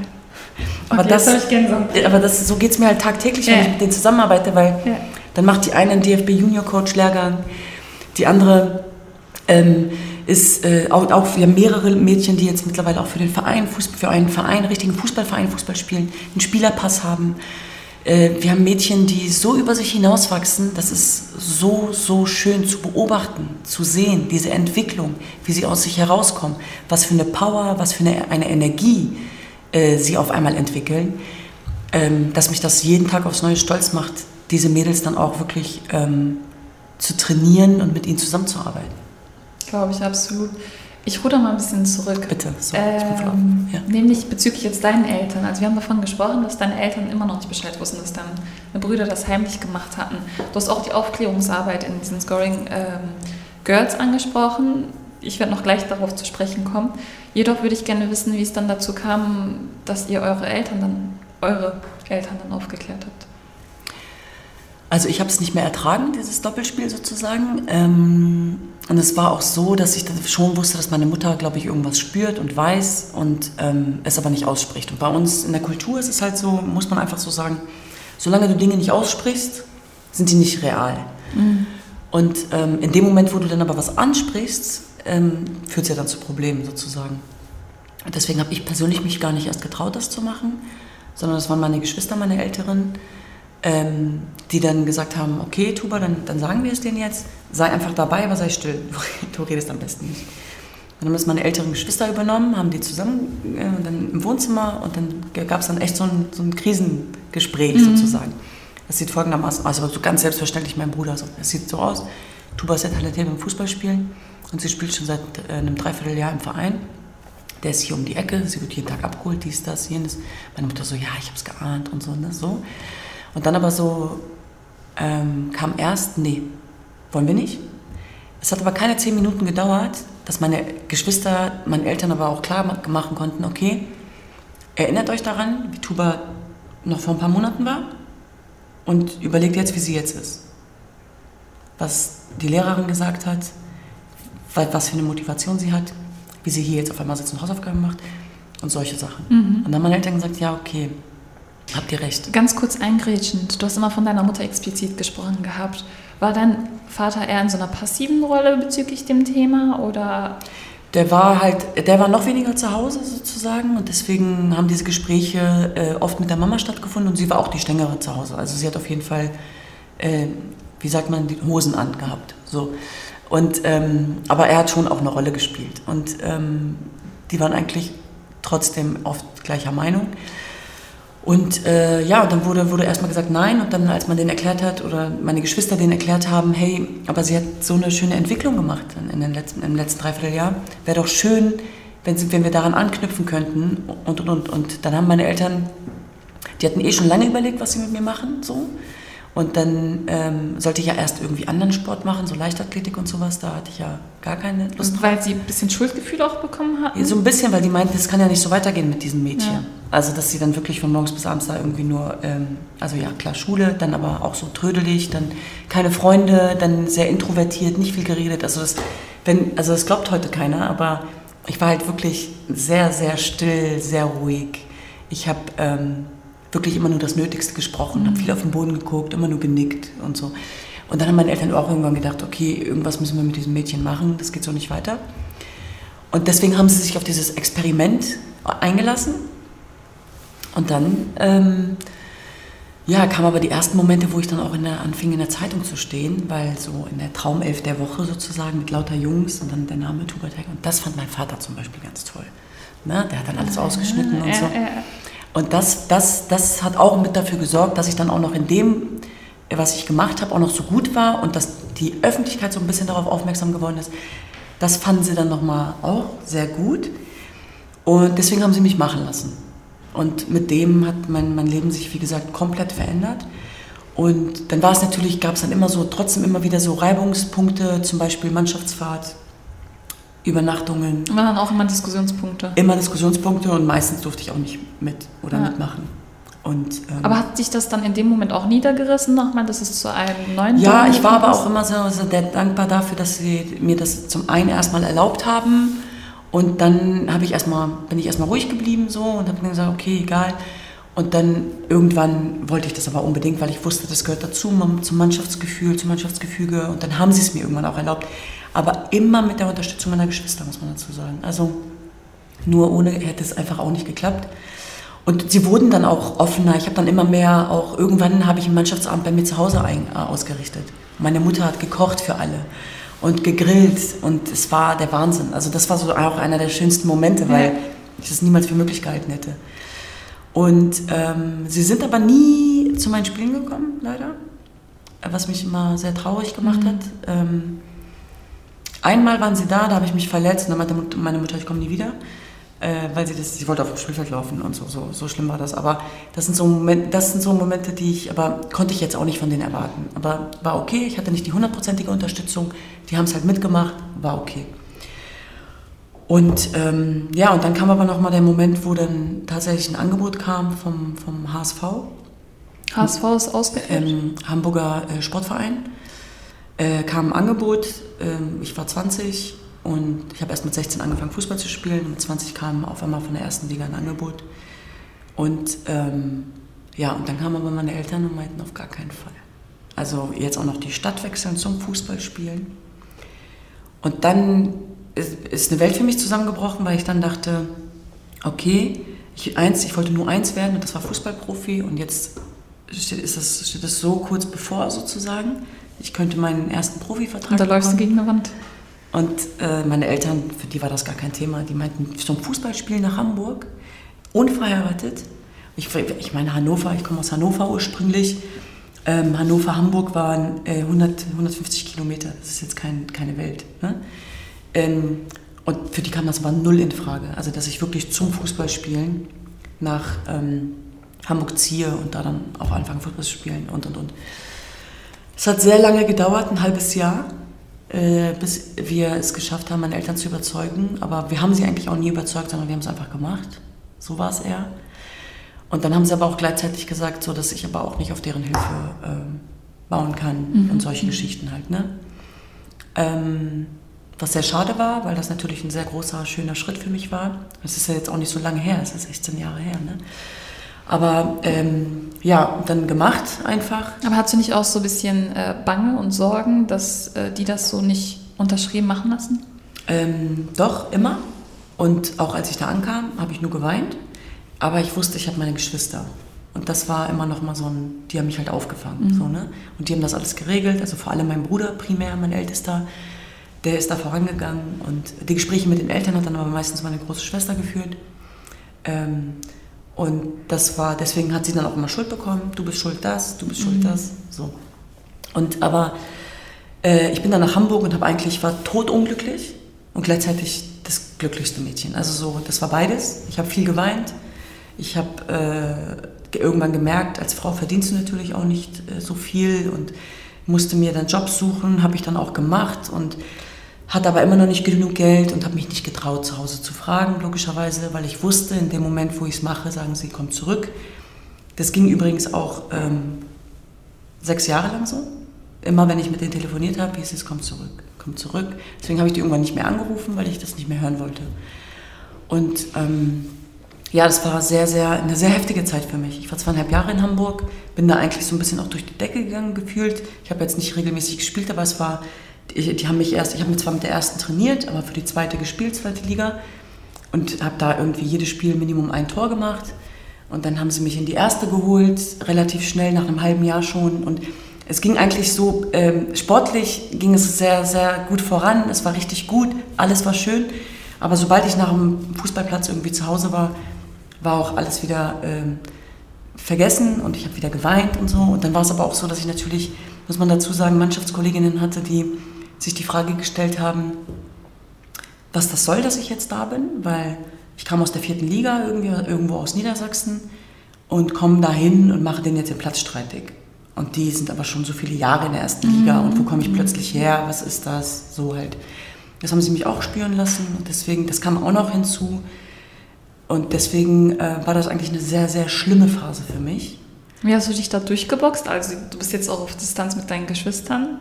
B: Aber, okay, das, aber das, so geht es mir halt tagtäglich, wenn ja. ich mit denen zusammenarbeite, weil ja. dann macht die eine einen DFB Junior Coach Lehrgang, die andere ähm, ist äh, auch, auch, wir haben mehrere Mädchen, die jetzt mittlerweile auch für den Verein, Fußball, für einen Verein, einen richtigen Fußballverein Fußball spielen, einen Spielerpass haben. Äh, wir haben Mädchen, die so über sich hinauswachsen, das ist so, so schön zu beobachten, zu sehen, diese Entwicklung, wie sie aus sich herauskommen, was für eine Power, was für eine, eine Energie äh, sie auf einmal entwickeln, ähm, dass mich das jeden Tag aufs Neue stolz macht, diese Mädels dann auch wirklich ähm, zu trainieren und mit ihnen zusammenzuarbeiten.
A: Glaube ich absolut. Ich ruder mal ein bisschen zurück.
B: Bitte,
A: so, ähm, ja. Nämlich bezüglich jetzt deinen Eltern. Also wir haben davon gesprochen, dass deine Eltern immer noch nicht Bescheid wussten, dass deine Brüder das heimlich gemacht hatten. Du hast auch die Aufklärungsarbeit in diesen Scoring ähm, Girls angesprochen. Ich werde noch gleich darauf zu sprechen kommen. Jedoch würde ich gerne wissen, wie es dann dazu kam, dass ihr eure Eltern dann, eure Eltern dann aufgeklärt habt.
B: Also ich habe es nicht mehr ertragen, dieses Doppelspiel sozusagen. Ähm, und es war auch so, dass ich schon wusste, dass meine Mutter, glaube ich, irgendwas spürt und weiß und ähm, es aber nicht ausspricht. Und bei uns in der Kultur ist es halt so, muss man einfach so sagen, solange du Dinge nicht aussprichst, sind die nicht real. Mhm. Und ähm, in dem Moment, wo du dann aber was ansprichst, ähm, führt es ja dann zu Problemen sozusagen. Und deswegen habe ich persönlich mich gar nicht erst getraut, das zu machen, sondern das waren meine Geschwister, meine Älteren ähm, die dann gesagt haben, okay, Tuba, dann, dann sagen wir es denen jetzt, sei einfach dabei, aber sei still, du redest am besten nicht. dann haben das meine älteren Geschwister übernommen, haben die zusammen äh, dann im Wohnzimmer und dann gab es dann echt so ein, so ein Krisengespräch mhm. sozusagen. Das sieht folgendermaßen aus, aber so ganz selbstverständlich mein Bruder. So. Es sieht so aus, Tuba ist sehr talentiert beim Fußballspielen und sie spielt schon seit äh, einem Dreivierteljahr im Verein. Der ist hier um die Ecke, sie wird jeden Tag abgeholt, dies, das, jenes. Meine Mutter so, ja, ich habe es geahnt und so, ne, so. Und dann aber so ähm, kam erst, nee, wollen wir nicht. Es hat aber keine zehn Minuten gedauert, dass meine Geschwister, meine Eltern aber auch klar machen konnten, okay, erinnert euch daran, wie Tuba noch vor ein paar Monaten war und überlegt jetzt, wie sie jetzt ist. Was die Lehrerin gesagt hat, was für eine Motivation sie hat, wie sie hier jetzt auf einmal sitzt und Hausaufgaben macht und solche Sachen. Mhm. Und dann haben meine Eltern gesagt, ja, okay, habt ihr recht.
A: Ganz kurz eingrätschend, du hast immer von deiner Mutter explizit gesprochen gehabt. War dein Vater eher in so einer passiven Rolle bezüglich dem Thema oder?
B: Der war halt, der war noch weniger zu Hause sozusagen und deswegen haben diese Gespräche äh, oft mit der Mama stattgefunden und sie war auch die strengere zu Hause. Also sie hat auf jeden Fall, äh, wie sagt man, die Hosen angehabt. So. Und, ähm, aber er hat schon auch eine Rolle gespielt und ähm, die waren eigentlich trotzdem oft gleicher Meinung. Und äh, ja, dann wurde, wurde erstmal gesagt nein und dann, als man den erklärt hat oder meine Geschwister den erklärt haben, hey, aber sie hat so eine schöne Entwicklung gemacht in den letzten, im letzten Dreivierteljahr, wäre doch schön, wenn, wenn wir daran anknüpfen könnten und, und, und. Und dann haben meine Eltern, die hatten eh schon lange überlegt, was sie mit mir machen, so. Und dann ähm, sollte ich ja erst irgendwie anderen Sport machen, so Leichtathletik und sowas. Da hatte ich ja gar keine Lust
A: drauf. Weil sie ein bisschen Schuldgefühl auch bekommen hatten?
B: So ein bisschen, weil die meinten, das kann ja nicht so weitergehen mit diesen Mädchen. Ja. Also, dass sie dann wirklich von morgens bis abends da irgendwie nur, ähm, also ja, klar, Schule, dann aber auch so trödelig, dann keine Freunde, dann sehr introvertiert, nicht viel geredet. Also, das, wenn, also das glaubt heute keiner, aber ich war halt wirklich sehr, sehr still, sehr ruhig. Ich habe. Ähm, wirklich immer nur das Nötigste gesprochen, mhm. habe viel auf den Boden geguckt, immer nur genickt und so. Und dann haben meine Eltern auch irgendwann gedacht, okay, irgendwas müssen wir mit diesem Mädchen machen, das geht so nicht weiter. Und deswegen haben sie sich auf dieses Experiment eingelassen. Und dann ähm, ja, kamen aber die ersten Momente, wo ich dann auch in der, anfing, in der Zeitung zu stehen, weil so in der Traumelf der Woche sozusagen mit lauter Jungs und dann der Name Tubertech. Und das fand mein Vater zum Beispiel ganz toll. Ne? Der hat dann alles ausgeschnitten und so. Und das, das, das hat auch mit dafür gesorgt, dass ich dann auch noch in dem, was ich gemacht habe, auch noch so gut war und dass die Öffentlichkeit so ein bisschen darauf aufmerksam geworden ist. Das fanden sie dann nochmal auch sehr gut. Und deswegen haben sie mich machen lassen. Und mit dem hat mein, mein Leben sich, wie gesagt, komplett verändert. Und dann war es natürlich, gab es dann immer so, trotzdem immer wieder so Reibungspunkte, zum Beispiel Mannschaftsfahrt, Übernachtungen.
A: Waren dann auch immer Diskussionspunkte?
B: Immer Diskussionspunkte und meistens durfte ich auch nicht mit oder ja. mitmachen.
A: Und, ähm, aber hat sich das dann in dem Moment auch niedergerissen nochmal, dass es zu einem neuen
B: Ja, ich war aber auch immer so, so dankbar dafür, dass sie mir das zum einen erstmal erlaubt haben und dann habe ich erstmal, bin ich erstmal ruhig geblieben so und habe gesagt, okay, egal. Und dann irgendwann wollte ich das aber unbedingt, weil ich wusste, das gehört dazu, zum Mannschaftsgefühl, zum Mannschaftsgefüge. Und dann haben sie es mir irgendwann auch erlaubt aber immer mit der Unterstützung meiner Geschwister, muss man dazu sagen. Also nur ohne hätte es einfach auch nicht geklappt. Und sie wurden dann auch offener. Ich habe dann immer mehr auch, irgendwann habe ich einen Mannschaftsabend bei mir zu Hause ein, äh, ausgerichtet. Meine Mutter hat gekocht für alle und gegrillt und es war der Wahnsinn. Also das war so auch einer der schönsten Momente, weil ich das niemals für möglich gehalten hätte. Und ähm, sie sind aber nie zu meinen Spielen gekommen, leider, was mich immer sehr traurig gemacht mhm. hat. Ähm, Einmal waren sie da, da habe ich mich verletzt und dann meinte meine Mutter, ich komme nie wieder. Äh, weil sie das, sie wollte auf dem Spielfeld laufen und so, so, so schlimm war das. Aber das sind, so Momente, das sind so Momente, die ich, aber konnte ich jetzt auch nicht von denen erwarten. Aber war okay, ich hatte nicht die hundertprozentige Unterstützung, die haben es halt mitgemacht, war okay. Und ähm, ja, und dann kam aber nochmal der Moment, wo dann tatsächlich ein Angebot kam vom, vom HSV.
A: HSV ist ausgeführt?
B: Ähm, Hamburger äh, Sportverein äh, kam ein Angebot, äh, ich war 20 und ich habe erst mit 16 angefangen Fußball zu spielen. Mit 20 kam auf einmal von der ersten Liga ein Angebot. Und ähm, ja, und dann kamen aber meine Eltern und meinten auf gar keinen Fall. Also jetzt auch noch die Stadt wechseln zum Fußballspielen. Und dann ist, ist eine Welt für mich zusammengebrochen, weil ich dann dachte, okay, ich, eins, ich wollte nur eins werden und das war Fußballprofi und jetzt steht, ist das, steht das so kurz bevor sozusagen ich könnte meinen ersten Profivertrag
A: Und da läufst du gegen eine Wand.
B: Und äh, meine Eltern, für die war das gar kein Thema. Die meinten, zum Fußballspielen nach Hamburg, unverheiratet. Ich, ich meine Hannover, ich komme aus Hannover ursprünglich. Ähm, Hannover, Hamburg waren äh, 100, 150 Kilometer. Das ist jetzt kein, keine Welt. Ne? Ähm, und für die kam das aber null in Frage. Also, dass ich wirklich zum Fußballspielen nach ähm, Hamburg ziehe und da dann auch anfange, Fußball zu spielen und und und. Es hat sehr lange gedauert, ein halbes Jahr, äh, bis wir es geschafft haben, meine Eltern zu überzeugen. Aber wir haben sie eigentlich auch nie überzeugt, sondern wir haben es einfach gemacht. So war es eher. Und dann haben sie aber auch gleichzeitig gesagt, so dass ich aber auch nicht auf deren Hilfe ähm, bauen kann mhm. und solche Geschichten halt. Ne? Ähm, was sehr schade war, weil das natürlich ein sehr großer, schöner Schritt für mich war. Das ist ja jetzt auch nicht so lange her, es ist 16 Jahre her. Ne? Aber ähm, ja, dann gemacht einfach.
A: Aber hast du nicht auch so ein bisschen äh, Bange und Sorgen, dass äh, die das so nicht unterschrieben machen lassen?
B: Ähm, doch, immer. Und auch als ich da ankam, habe ich nur geweint. Aber ich wusste, ich habe meine Geschwister. Und das war immer noch mal so ein, die haben mich halt aufgefangen. Mhm. So, ne? Und die haben das alles geregelt. Also vor allem mein Bruder primär, mein Ältester, der ist da vorangegangen. Und die Gespräche mit den Eltern hat dann aber meistens meine große Schwester geführt. Ähm, und das war, deswegen hat sie dann auch immer Schuld bekommen. Du bist schuld das, du bist schuld mhm. das. So. Und aber äh, ich bin dann nach Hamburg und habe eigentlich, war totunglücklich und gleichzeitig das glücklichste Mädchen. Also so, das war beides. Ich habe viel geweint. Ich habe äh, irgendwann gemerkt, als Frau verdienst du natürlich auch nicht äh, so viel und musste mir dann Jobs suchen, habe ich dann auch gemacht und hatte aber immer noch nicht genug Geld und habe mich nicht getraut, zu Hause zu fragen, logischerweise, weil ich wusste, in dem Moment, wo ich es mache, sagen sie, komm zurück. Das ging übrigens auch ähm, sechs Jahre lang so. Immer wenn ich mit denen telefoniert habe, hieß es, komm zurück, komm zurück. Deswegen habe ich die irgendwann nicht mehr angerufen, weil ich das nicht mehr hören wollte. Und ähm, ja, das war sehr, sehr, eine sehr heftige Zeit für mich. Ich war zweieinhalb Jahre in Hamburg, bin da eigentlich so ein bisschen auch durch die Decke gegangen gefühlt. Ich habe jetzt nicht regelmäßig gespielt, aber es war die, die haben mich erst, ich habe zwar mit der ersten trainiert, aber für die zweite gespielt, zweite Liga. Und habe da irgendwie jedes Spiel Minimum ein Tor gemacht. Und dann haben sie mich in die erste geholt, relativ schnell, nach einem halben Jahr schon. Und es ging eigentlich so, ähm, sportlich ging es sehr, sehr gut voran. Es war richtig gut, alles war schön. Aber sobald ich nach dem Fußballplatz irgendwie zu Hause war, war auch alles wieder ähm, vergessen und ich habe wieder geweint und so. Und dann war es aber auch so, dass ich natürlich, muss man dazu sagen, Mannschaftskolleginnen hatte, die sich die Frage gestellt haben, was das soll, dass ich jetzt da bin, weil ich kam aus der vierten Liga, irgendwie, irgendwo aus Niedersachsen und komme dahin und mache den jetzt den Platz streitig. Und die sind aber schon so viele Jahre in der ersten Liga mhm. und wo komme ich plötzlich her, was ist das, so halt. Das haben sie mich auch spüren lassen und deswegen, das kam auch noch hinzu. Und deswegen äh, war das eigentlich eine sehr, sehr schlimme Phase für mich.
A: Wie hast du dich da durchgeboxt? Also du bist jetzt auch auf Distanz mit deinen Geschwistern.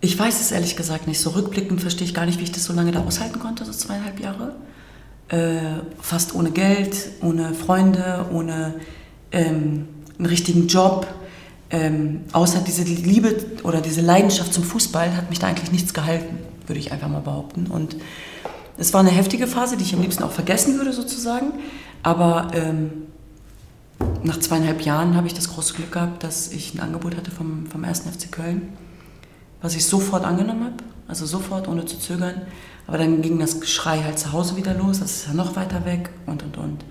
B: Ich weiß es ehrlich gesagt nicht. So rückblickend verstehe ich gar nicht, wie ich das so lange da aushalten konnte, so zweieinhalb Jahre. Äh, fast ohne Geld, ohne Freunde, ohne ähm, einen richtigen Job. Ähm, außer diese Liebe oder diese Leidenschaft zum Fußball hat mich da eigentlich nichts gehalten, würde ich einfach mal behaupten. Und es war eine heftige Phase, die ich am liebsten auch vergessen würde sozusagen. Aber ähm, nach zweieinhalb Jahren habe ich das große Glück gehabt, dass ich ein Angebot hatte vom, vom 1. FC Köln was ich sofort angenommen habe, also sofort, ohne zu zögern. Aber dann ging das Geschrei halt zu Hause wieder los, das ist ja noch weiter weg und und und.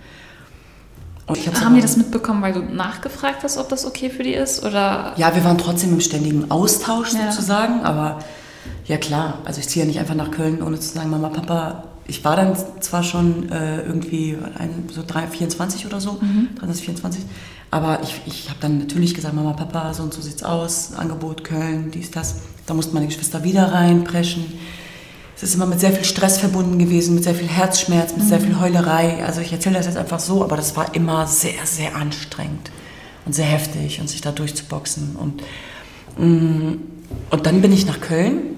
A: und Haben die das mitbekommen, weil du nachgefragt hast, ob das okay für die ist? Oder?
B: Ja, wir waren trotzdem im ständigen Austausch ja. sozusagen, aber ja klar, also ich ziehe ja nicht einfach nach Köln, ohne zu sagen, Mama, Papa, ich war dann zwar schon äh, irgendwie ein, so 3, 24 oder so, mhm. 23, 24, aber ich, ich habe dann natürlich gesagt, Mama, Papa, so und so sieht's aus, Angebot Köln, dies, das. Da mussten meine Geschwister wieder reinpreschen. Es ist immer mit sehr viel Stress verbunden gewesen, mit sehr viel Herzschmerz, mit mhm. sehr viel Heulerei. Also ich erzähle das jetzt einfach so, aber das war immer sehr, sehr anstrengend und sehr heftig und sich da durchzuboxen. Und, mm, und dann bin ich nach Köln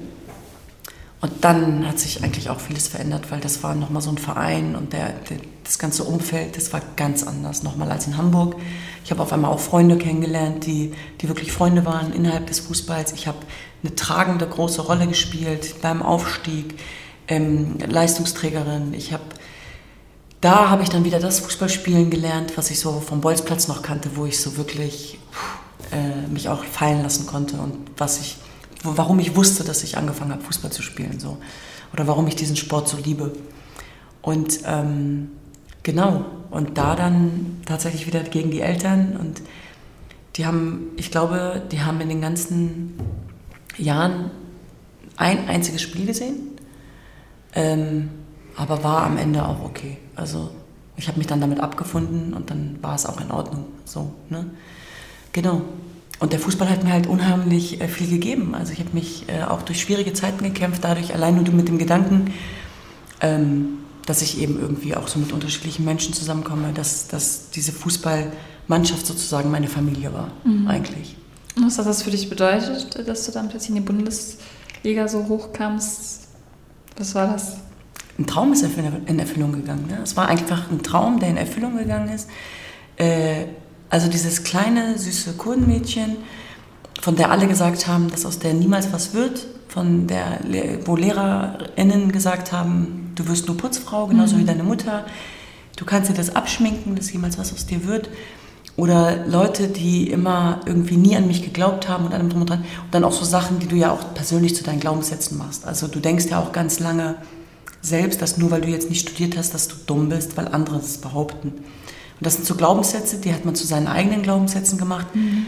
B: und dann hat sich eigentlich auch vieles verändert, weil das war nochmal so ein Verein und der, der, das ganze Umfeld, das war ganz anders nochmal als in Hamburg. Ich habe auf einmal auch Freunde kennengelernt, die, die wirklich Freunde waren innerhalb des Fußballs. Ich habe eine tragende große Rolle gespielt beim Aufstieg, ähm, Leistungsträgerin. Ich habe da habe ich dann wieder das Fußballspielen gelernt, was ich so vom Bolzplatz noch kannte, wo ich so wirklich äh, mich auch fallen lassen konnte und was ich warum ich wusste, dass ich angefangen habe, Fußball zu spielen. So. Oder warum ich diesen Sport so liebe. Und ähm, genau, und da dann tatsächlich wieder gegen die Eltern. Und die haben, ich glaube, die haben in den ganzen Jahren ein einziges Spiel gesehen. Ähm, aber war am Ende auch okay. Also ich habe mich dann damit abgefunden und dann war es auch in Ordnung. So, ne? Genau. Und der Fußball hat mir halt unheimlich äh, viel gegeben. Also ich habe mich äh, auch durch schwierige Zeiten gekämpft, dadurch allein nur mit dem Gedanken, ähm, dass ich eben irgendwie auch so mit unterschiedlichen Menschen zusammenkomme, dass, dass diese Fußballmannschaft sozusagen meine Familie war, mhm. eigentlich.
A: Was hat das für dich bedeutet, dass du dann plötzlich in die Bundesliga so hochkamst? Was war das?
B: Ein Traum ist in Erfüllung gegangen. Ne? Es war einfach ein Traum, der in Erfüllung gegangen ist. Äh, also dieses kleine, süße Kurdenmädchen, von der alle gesagt haben, dass aus der niemals was wird, von der, wo LehrerInnen gesagt haben, du wirst nur Putzfrau, genauso mhm. wie deine Mutter, du kannst dir das abschminken, dass jemals was aus dir wird. Oder Leute, die immer irgendwie nie an mich geglaubt haben und allem drum und dran. Und dann auch so Sachen, die du ja auch persönlich zu deinen Glaubenssätzen machst. Also du denkst ja auch ganz lange selbst, dass nur weil du jetzt nicht studiert hast, dass du dumm bist, weil andere das behaupten. Und das sind so Glaubenssätze, die hat man zu seinen eigenen Glaubenssätzen gemacht. Mhm.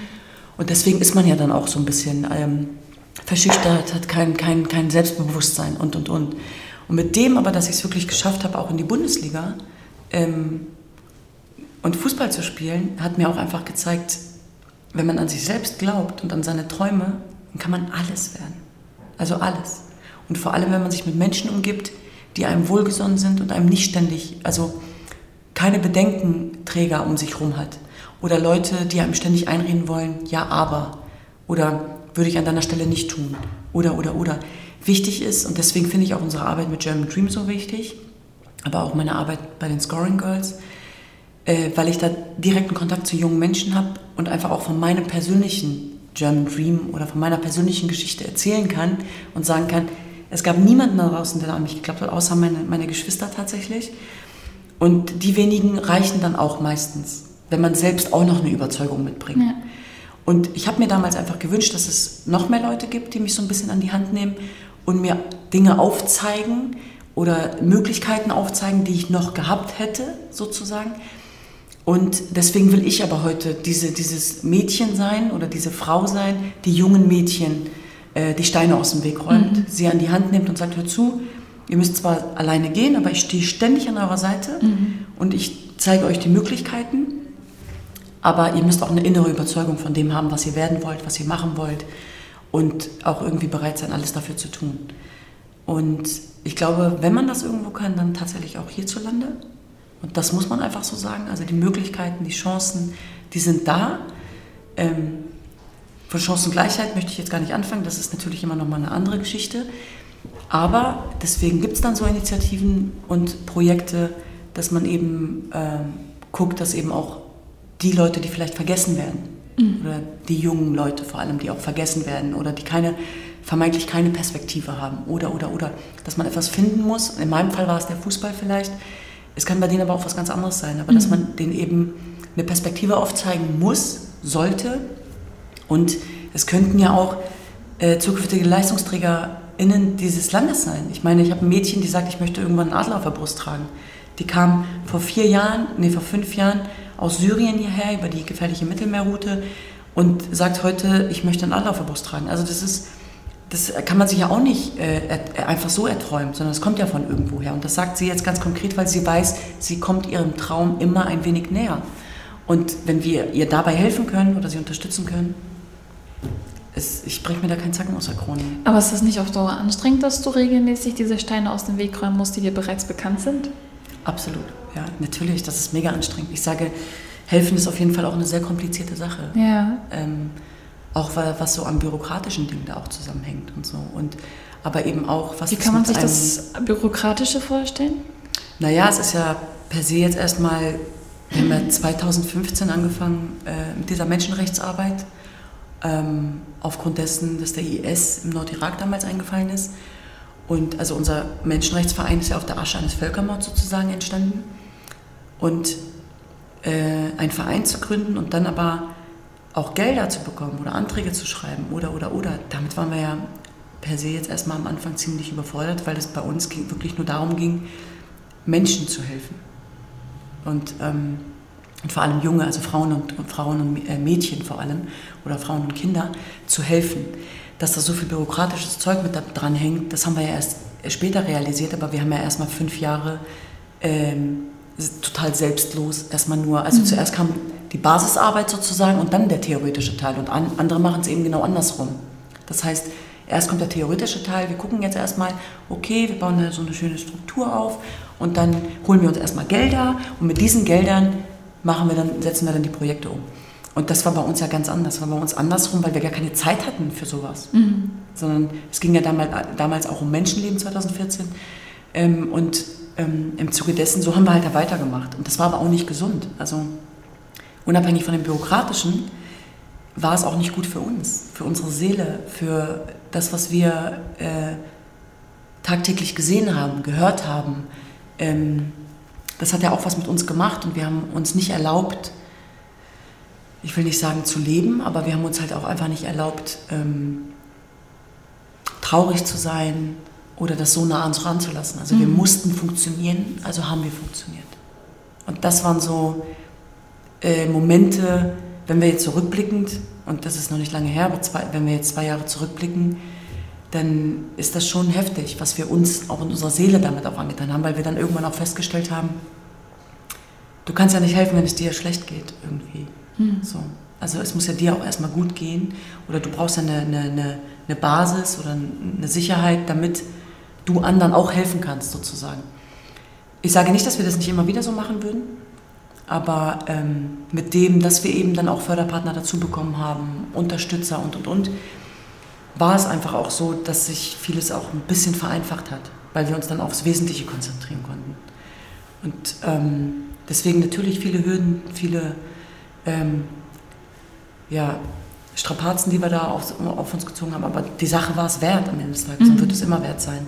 B: Und deswegen ist man ja dann auch so ein bisschen ähm, verschüchtert, hat kein, kein, kein Selbstbewusstsein und, und, und. Und mit dem aber, dass ich es wirklich geschafft habe, auch in die Bundesliga ähm, und Fußball zu spielen, hat mir auch einfach gezeigt, wenn man an sich selbst glaubt und an seine Träume, dann kann man alles werden. Also alles. Und vor allem, wenn man sich mit Menschen umgibt, die einem wohlgesonnen sind und einem nicht ständig, also keine Bedenkenträger um sich herum hat. Oder Leute, die einem ständig einreden wollen, ja, aber. Oder würde ich an deiner Stelle nicht tun. Oder, oder, oder. Wichtig ist, und deswegen finde ich auch unsere Arbeit mit German Dream so wichtig, aber auch meine Arbeit bei den Scoring Girls, äh, weil ich da direkten Kontakt zu jungen Menschen habe und einfach auch von meinem persönlichen German Dream oder von meiner persönlichen Geschichte erzählen kann und sagen kann, es gab niemanden da draußen, der an mich geglaubt hat, außer meine, meine Geschwister tatsächlich. Und die wenigen reichen dann auch meistens, wenn man selbst auch noch eine Überzeugung mitbringt. Ja. Und ich habe mir damals einfach gewünscht, dass es noch mehr Leute gibt, die mich so ein bisschen an die Hand nehmen und mir Dinge aufzeigen oder Möglichkeiten aufzeigen, die ich noch gehabt hätte, sozusagen. Und deswegen will ich aber heute diese, dieses Mädchen sein oder diese Frau sein, die jungen Mädchen äh, die Steine aus dem Weg räumt, mhm. sie an die Hand nimmt und sagt, hör zu, Ihr müsst zwar alleine gehen, aber ich stehe ständig an eurer Seite mhm. und ich zeige euch die Möglichkeiten. Aber ihr müsst auch eine innere Überzeugung von dem haben, was ihr werden wollt, was ihr machen wollt und auch irgendwie bereit sein, alles dafür zu tun. Und ich glaube, wenn man das irgendwo kann, dann tatsächlich auch hierzulande. Und das muss man einfach so sagen. Also die Möglichkeiten, die Chancen, die sind da. Ähm, von Chancengleichheit möchte ich jetzt gar nicht anfangen. Das ist natürlich immer noch mal eine andere Geschichte. Aber deswegen gibt es dann so Initiativen und Projekte, dass man eben äh, guckt, dass eben auch die Leute, die vielleicht vergessen werden, mhm. oder die jungen Leute vor allem, die auch vergessen werden oder die keine, vermeintlich keine Perspektive haben, oder, oder, oder, dass man etwas finden muss. In meinem Fall war es der Fußball vielleicht. Es kann bei denen aber auch was ganz anderes sein, aber mhm. dass man denen eben eine Perspektive aufzeigen muss, sollte. Und es könnten ja auch äh, zukünftige Leistungsträger innen dieses Landes sein. Ich meine, ich habe ein Mädchen, die sagt, ich möchte irgendwann einen Adler auf der Brust tragen. Die kam vor vier Jahren, nee, vor fünf Jahren aus Syrien hierher über die gefährliche Mittelmeerroute und sagt heute, ich möchte einen Adler auf der Brust tragen. Also das ist, das kann man sich ja auch nicht äh, einfach so erträumen, sondern es kommt ja von irgendwo her. Und das sagt sie jetzt ganz konkret, weil sie weiß, sie kommt ihrem Traum immer ein wenig näher. Und wenn wir ihr dabei helfen können oder sie unterstützen können, es, ich breche mir da keinen Zacken aus der Krone.
A: Aber ist das nicht auf Dauer anstrengend, dass du regelmäßig diese Steine aus dem Weg räumen musst, die dir bereits bekannt sind?
B: Absolut, ja, natürlich. Das ist mega anstrengend. Ich sage, helfen ist auf jeden Fall auch eine sehr komplizierte Sache. Ja. Ähm, auch weil, was so am bürokratischen Ding da auch zusammenhängt und so. Und, aber eben auch, was
A: Wie kann man sich das Bürokratische vorstellen?
B: Naja, es ist ja per se jetzt erstmal, wir haben ja 2015 angefangen äh, mit dieser Menschenrechtsarbeit ähm, aufgrund dessen, dass der IS im Nordirak damals eingefallen ist. Und also unser Menschenrechtsverein ist ja auf der Asche eines Völkermords sozusagen entstanden. Und äh, einen Verein zu gründen und dann aber auch Gelder zu bekommen oder Anträge zu schreiben oder, oder, oder, damit waren wir ja per se jetzt erstmal am Anfang ziemlich überfordert, weil es bei uns wirklich nur darum ging, Menschen zu helfen. Und ähm, und vor allem Junge, also Frauen und, Frauen und äh, Mädchen vor allem oder Frauen und Kinder zu helfen. Dass da so viel bürokratisches Zeug mit dran hängt, das haben wir ja erst später realisiert, aber wir haben ja erstmal fünf Jahre ähm, total selbstlos erstmal nur, also mhm. zuerst kam die Basisarbeit sozusagen und dann der theoretische Teil und an, andere machen es eben genau andersrum. Das heißt, Erst kommt der theoretische Teil, wir gucken jetzt erstmal, okay, wir bauen da so eine schöne Struktur auf und dann holen wir uns erstmal Gelder und mit diesen Geldern machen wir dann, setzen wir dann die Projekte um. Und das war bei uns ja ganz anders. Das war bei uns andersrum, weil wir gar keine Zeit hatten für sowas. Mhm. Sondern es ging ja damals, damals auch um Menschenleben 2014. Ähm, und ähm, im Zuge dessen, so haben wir halt da weitergemacht. Und das war aber auch nicht gesund. Also unabhängig von dem Bürokratischen war es auch nicht gut für uns, für unsere Seele, für das, was wir äh, tagtäglich gesehen haben, gehört haben. Ähm, das hat ja auch was mit uns gemacht und wir haben uns nicht erlaubt, ich will nicht sagen zu leben, aber wir haben uns halt auch einfach nicht erlaubt, ähm, traurig zu sein oder das so nah an uns ranzulassen. Also mhm. wir mussten funktionieren, also haben wir funktioniert. Und das waren so äh, Momente, wenn wir jetzt zurückblickend, und das ist noch nicht lange her, aber zwei, wenn wir jetzt zwei Jahre zurückblicken, dann ist das schon heftig, was wir uns auch in unserer Seele damit auch angetan haben, weil wir dann irgendwann auch festgestellt haben, du kannst ja nicht helfen, wenn es dir schlecht geht irgendwie. Mhm. So. Also es muss ja dir auch erstmal gut gehen oder du brauchst ja eine, eine, eine Basis oder eine Sicherheit, damit du anderen auch helfen kannst sozusagen. Ich sage nicht, dass wir das nicht immer wieder so machen würden, aber ähm, mit dem, dass wir eben dann auch Förderpartner dazu bekommen haben, Unterstützer und und und, war es einfach auch so, dass sich vieles auch ein bisschen vereinfacht hat, weil wir uns dann aufs Wesentliche konzentrieren konnten. Und ähm, deswegen natürlich viele Hürden, viele ähm, ja, Strapazen, die wir da auf, auf, uns gezogen haben. Aber die Sache war es wert am Ende des Tages mhm. und wird es immer wert sein.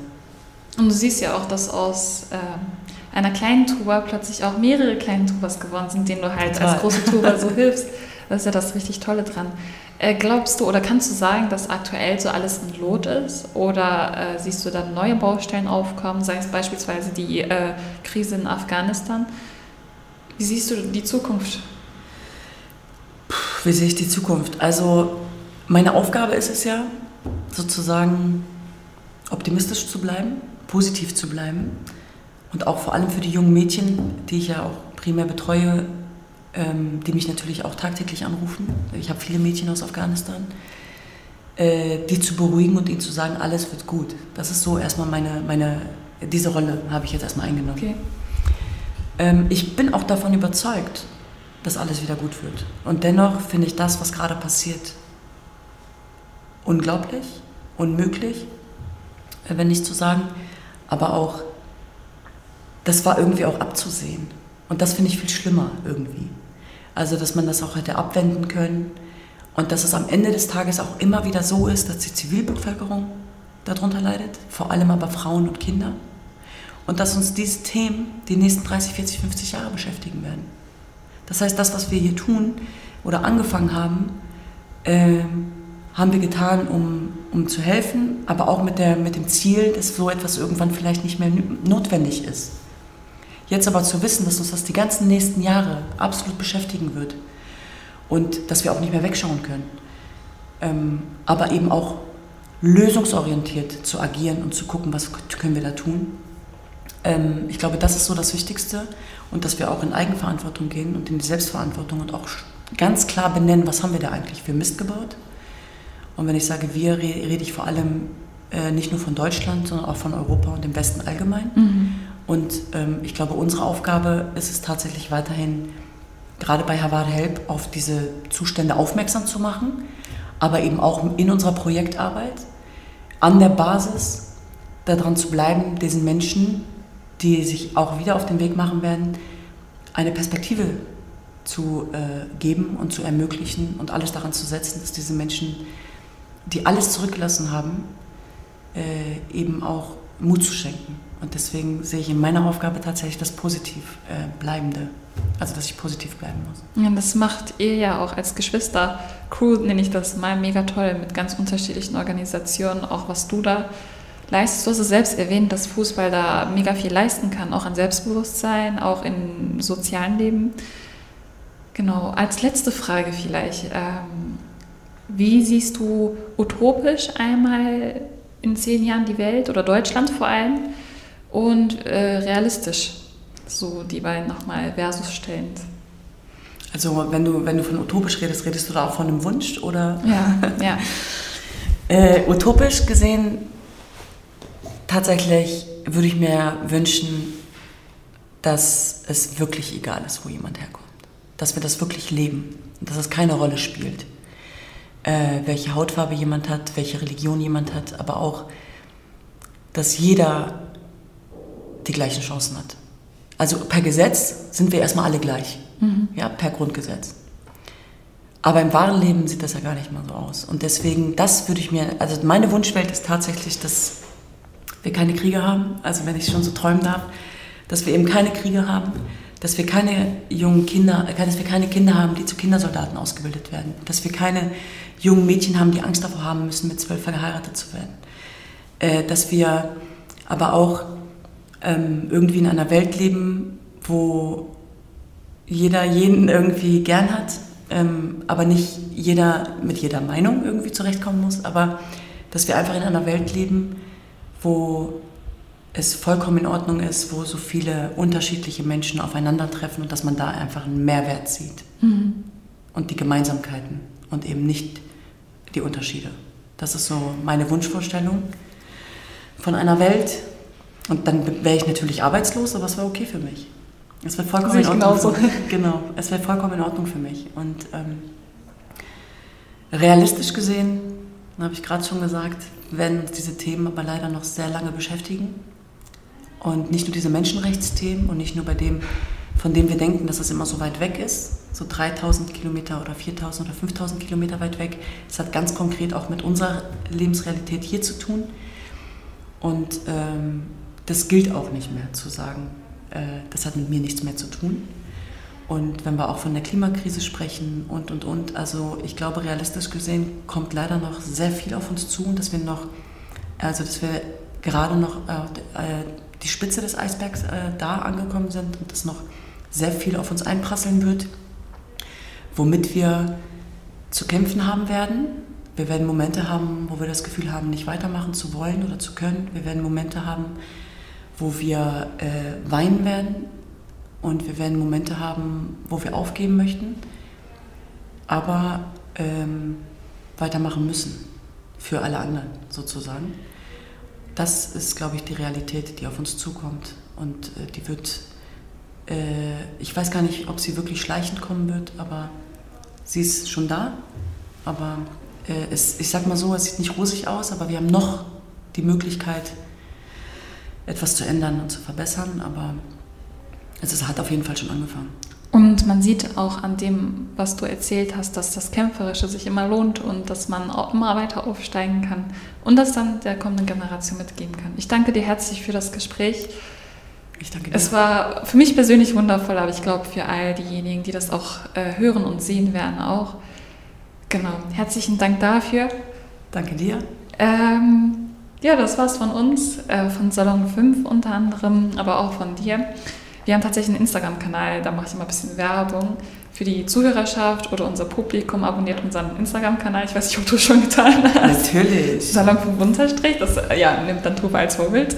A: Und du siehst ja auch, dass aus äh, einer kleinen Tuba plötzlich auch mehrere kleine Tubas geworden sind, denen du halt Total. als große Tuba so hilfst. Das ist ja das richtig Tolle dran. Äh, glaubst du oder kannst du sagen, dass aktuell so alles in Lot ist? Oder äh, siehst du dann neue Baustellen aufkommen, sei es beispielsweise die äh, Krise in Afghanistan? Wie siehst du die Zukunft
B: wie sehe ich die Zukunft? Also meine Aufgabe ist es ja, sozusagen optimistisch zu bleiben, positiv zu bleiben und auch vor allem für die jungen Mädchen, die ich ja auch primär betreue, ähm, die mich natürlich auch tagtäglich anrufen. Ich habe viele Mädchen aus Afghanistan, äh, die zu beruhigen und ihnen zu sagen, alles wird gut. Das ist so erstmal meine, meine diese Rolle habe ich jetzt erstmal eingenommen. Okay. Ähm, ich bin auch davon überzeugt, dass alles wieder gut wird. Und dennoch finde ich das, was gerade passiert, unglaublich, unmöglich, äh, wenn nicht zu sagen, aber auch, das war irgendwie auch abzusehen. Und das finde ich viel schlimmer irgendwie. Also, dass man das auch hätte abwenden können und dass es am Ende des Tages auch immer wieder so ist, dass die Zivilbevölkerung darunter leidet, vor allem aber Frauen und Kinder. Und dass uns diese Themen die nächsten 30, 40, 50 Jahre beschäftigen werden. Das heißt, das, was wir hier tun oder angefangen haben, äh, haben wir getan, um, um zu helfen, aber auch mit, der, mit dem Ziel, dass so etwas irgendwann vielleicht nicht mehr notwendig ist. Jetzt aber zu wissen, dass uns das die ganzen nächsten Jahre absolut beschäftigen wird und dass wir auch nicht mehr wegschauen können, ähm, aber eben auch lösungsorientiert zu agieren und zu gucken, was können wir da tun. Ähm, ich glaube, das ist so das Wichtigste und dass wir auch in Eigenverantwortung gehen und in die Selbstverantwortung und auch ganz klar benennen, was haben wir da eigentlich für Mist gebaut. Und wenn ich sage wir, rede ich vor allem äh, nicht nur von Deutschland, sondern auch von Europa und dem Westen allgemein. Mhm. Und ähm, ich glaube, unsere Aufgabe ist es tatsächlich weiterhin, gerade bei Havard Help, auf diese Zustände aufmerksam zu machen, aber eben auch in unserer Projektarbeit an der Basis daran zu bleiben, diesen Menschen die sich auch wieder auf den Weg machen werden, eine Perspektive zu äh, geben und zu ermöglichen und alles daran zu setzen, dass diese Menschen, die alles zurückgelassen haben, äh, eben auch Mut zu schenken. Und deswegen sehe ich in meiner Aufgabe tatsächlich das positiv äh, Bleibende. Also, dass ich positiv bleiben muss.
A: Ja, das macht ihr ja auch als Geschwister. Crew nenne ich das mal mega toll mit ganz unterschiedlichen Organisationen, auch was du da leistest. Du hast es selbst erwähnt, dass Fußball da mega viel leisten kann, auch an Selbstbewusstsein, auch im sozialen Leben. Genau, als letzte Frage vielleicht. Ähm, wie siehst du utopisch einmal in zehn Jahren die Welt oder Deutschland vor allem und äh, realistisch? So die beiden nochmal versus stellend.
B: Also wenn du, wenn du von utopisch redest, redest du da auch von einem Wunsch oder?
A: Ja, ja.
B: Äh, utopisch gesehen, tatsächlich würde ich mir wünschen, dass es wirklich egal ist, wo jemand herkommt. Dass wir das wirklich leben und dass es keine Rolle spielt, äh, welche Hautfarbe jemand hat, welche Religion jemand hat, aber auch, dass jeder die gleichen Chancen hat. Also per Gesetz sind wir erstmal alle gleich, mhm. ja, per Grundgesetz. Aber im wahren Leben sieht das ja gar nicht mal so aus. Und deswegen, das würde ich mir, also meine Wunschwelt ist tatsächlich, dass wir keine Kriege haben. Also wenn ich schon so träumen darf, dass wir eben keine Kriege haben, dass wir keine jungen Kinder, dass wir keine Kinder haben, die zu Kindersoldaten ausgebildet werden, dass wir keine jungen Mädchen haben, die Angst davor haben müssen, mit zwölf verheiratet zu werden, äh, dass wir aber auch ähm, irgendwie in einer Welt leben, wo jeder jeden irgendwie gern hat, ähm, aber nicht jeder mit jeder Meinung irgendwie zurechtkommen muss, aber dass wir einfach in einer Welt leben, wo es vollkommen in Ordnung ist, wo so viele unterschiedliche Menschen aufeinandertreffen und dass man da einfach einen Mehrwert sieht. Mhm. Und die Gemeinsamkeiten und eben nicht die Unterschiede. Das ist so meine Wunschvorstellung von einer Welt. Und dann wäre ich natürlich arbeitslos, aber es wäre okay für mich. Es wäre vollkommen in Ordnung. Genauso. Genau, es wäre vollkommen in Ordnung für mich. Und ähm, realistisch gesehen, habe ich gerade schon gesagt, werden uns diese Themen aber leider noch sehr lange beschäftigen. Und nicht nur diese Menschenrechtsthemen und nicht nur bei dem, von dem wir denken, dass es immer so weit weg ist, so 3000 Kilometer oder 4000 oder 5000 Kilometer weit weg. Es hat ganz konkret auch mit unserer Lebensrealität hier zu tun. Und ähm, das gilt auch nicht mehr zu sagen, äh, das hat mit mir nichts mehr zu tun. Und wenn wir auch von der Klimakrise sprechen und, und, und, also ich glaube, realistisch gesehen kommt leider noch sehr viel auf uns zu und dass wir noch, also dass wir gerade noch äh, die Spitze des Eisbergs äh, da angekommen sind und dass noch sehr viel auf uns einprasseln wird, womit wir zu kämpfen haben werden. Wir werden Momente haben, wo wir das Gefühl haben, nicht weitermachen zu wollen oder zu können. Wir werden Momente haben, wo wir äh, weinen werden und wir werden Momente haben, wo wir aufgeben möchten, aber ähm, weitermachen müssen für alle anderen sozusagen. Das ist, glaube ich, die Realität, die auf uns zukommt und äh, die wird, äh, ich weiß gar nicht, ob sie wirklich schleichend kommen wird, aber sie ist schon da. Aber äh, es, ich sage mal so, es sieht nicht rosig aus, aber wir haben noch die Möglichkeit, etwas zu ändern und zu verbessern, aber es hat auf jeden Fall schon angefangen.
A: Und man sieht auch an dem, was du erzählt hast, dass das Kämpferische sich immer lohnt und dass man auch immer weiter aufsteigen kann und das dann der kommenden Generation mitgeben kann. Ich danke dir herzlich für das Gespräch. Ich danke dir. Es war für mich persönlich wundervoll, aber ich glaube für all diejenigen, die das auch äh, hören und sehen werden, auch. Genau. Herzlichen Dank dafür.
B: Danke dir.
A: Ähm, ja, das war's von uns, äh, von Salon 5 unter anderem, aber auch von dir. Wir haben tatsächlich einen Instagram-Kanal, da mache ich immer ein bisschen Werbung für die Zuhörerschaft oder unser Publikum. Abonniert unseren Instagram-Kanal. Ich weiß nicht, ob du es schon getan
B: hast. Natürlich.
A: Salon 5 Unterstrich, das ja, nimmt dann Tuve als Vorbild.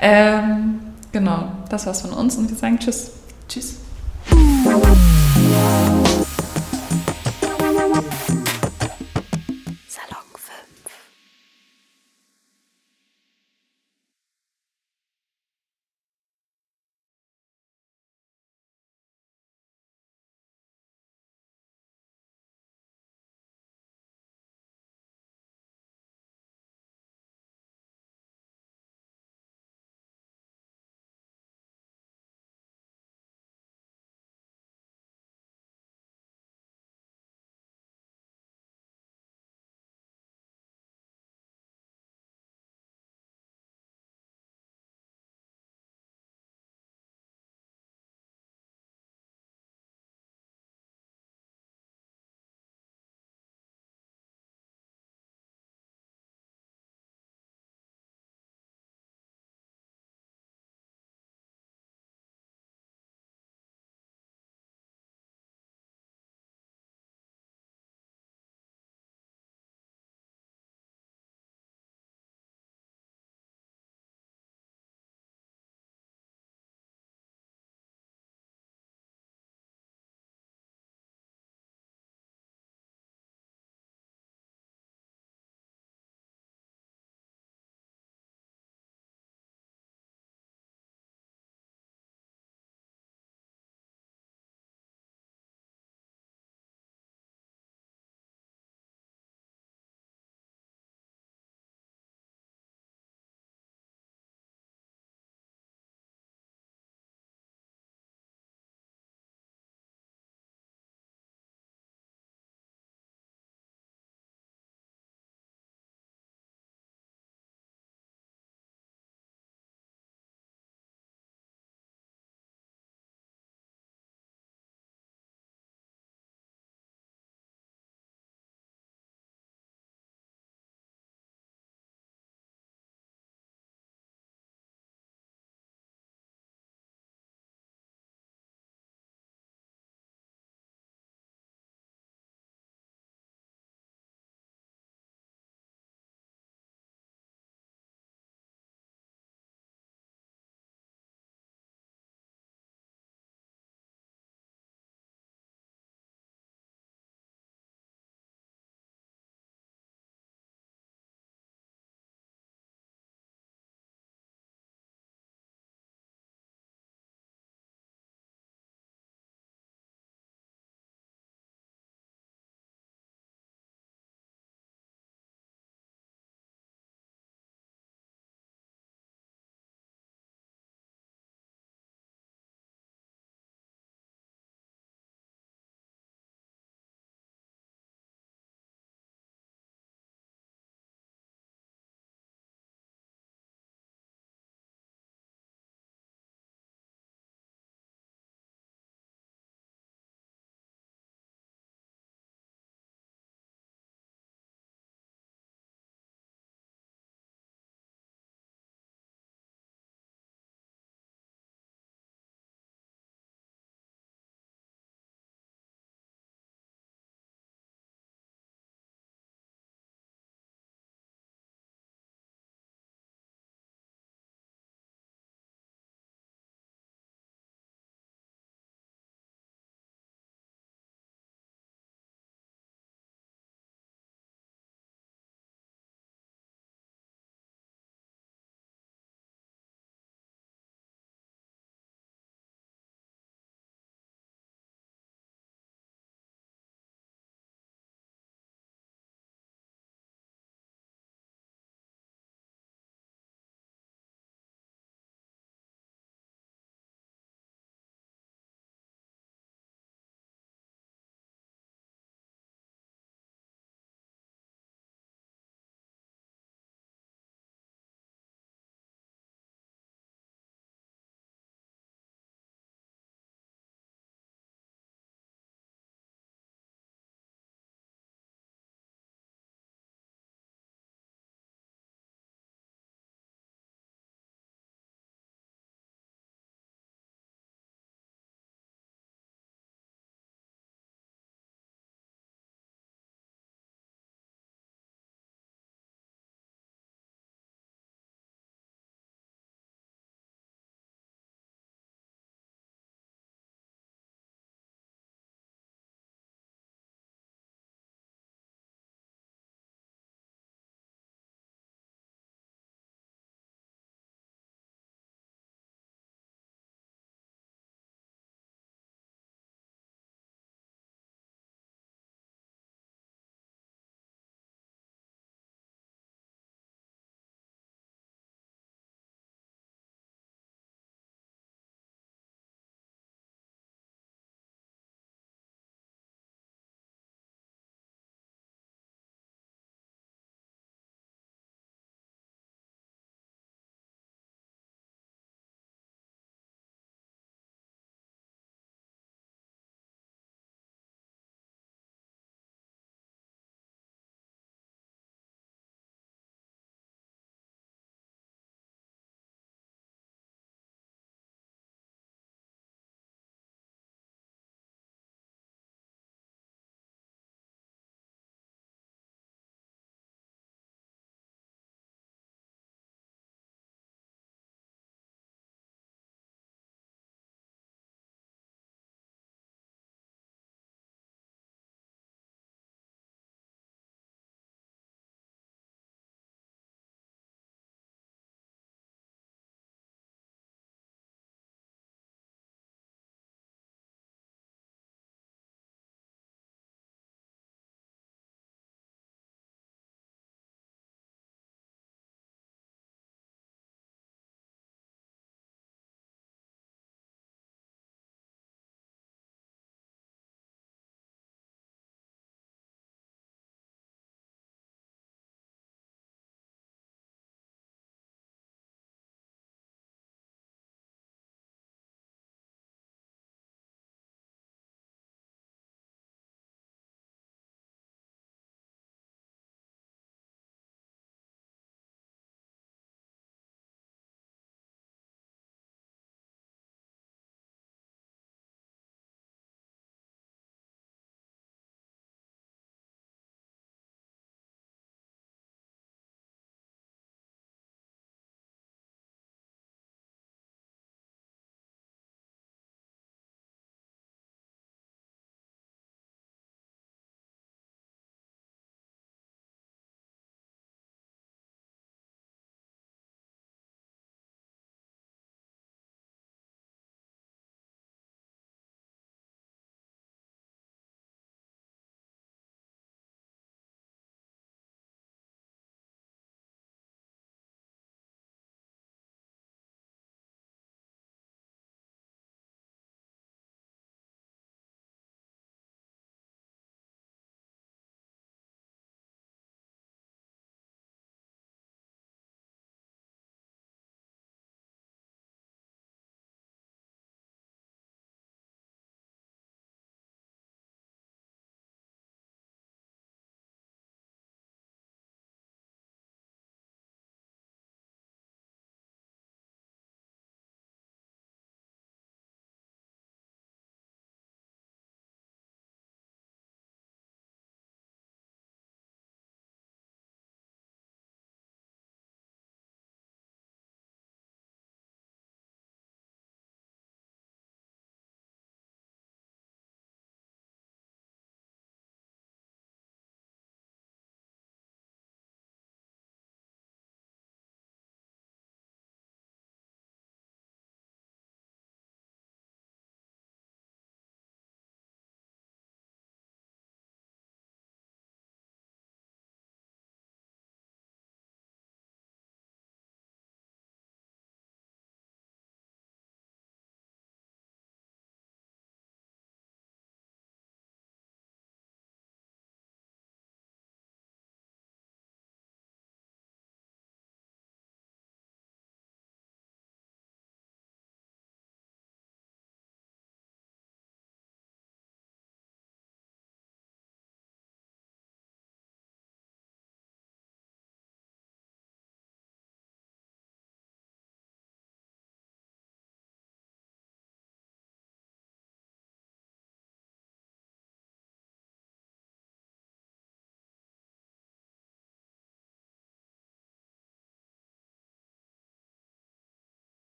A: Ähm, genau, das war's von uns und wir sagen Tschüss. Tschüss.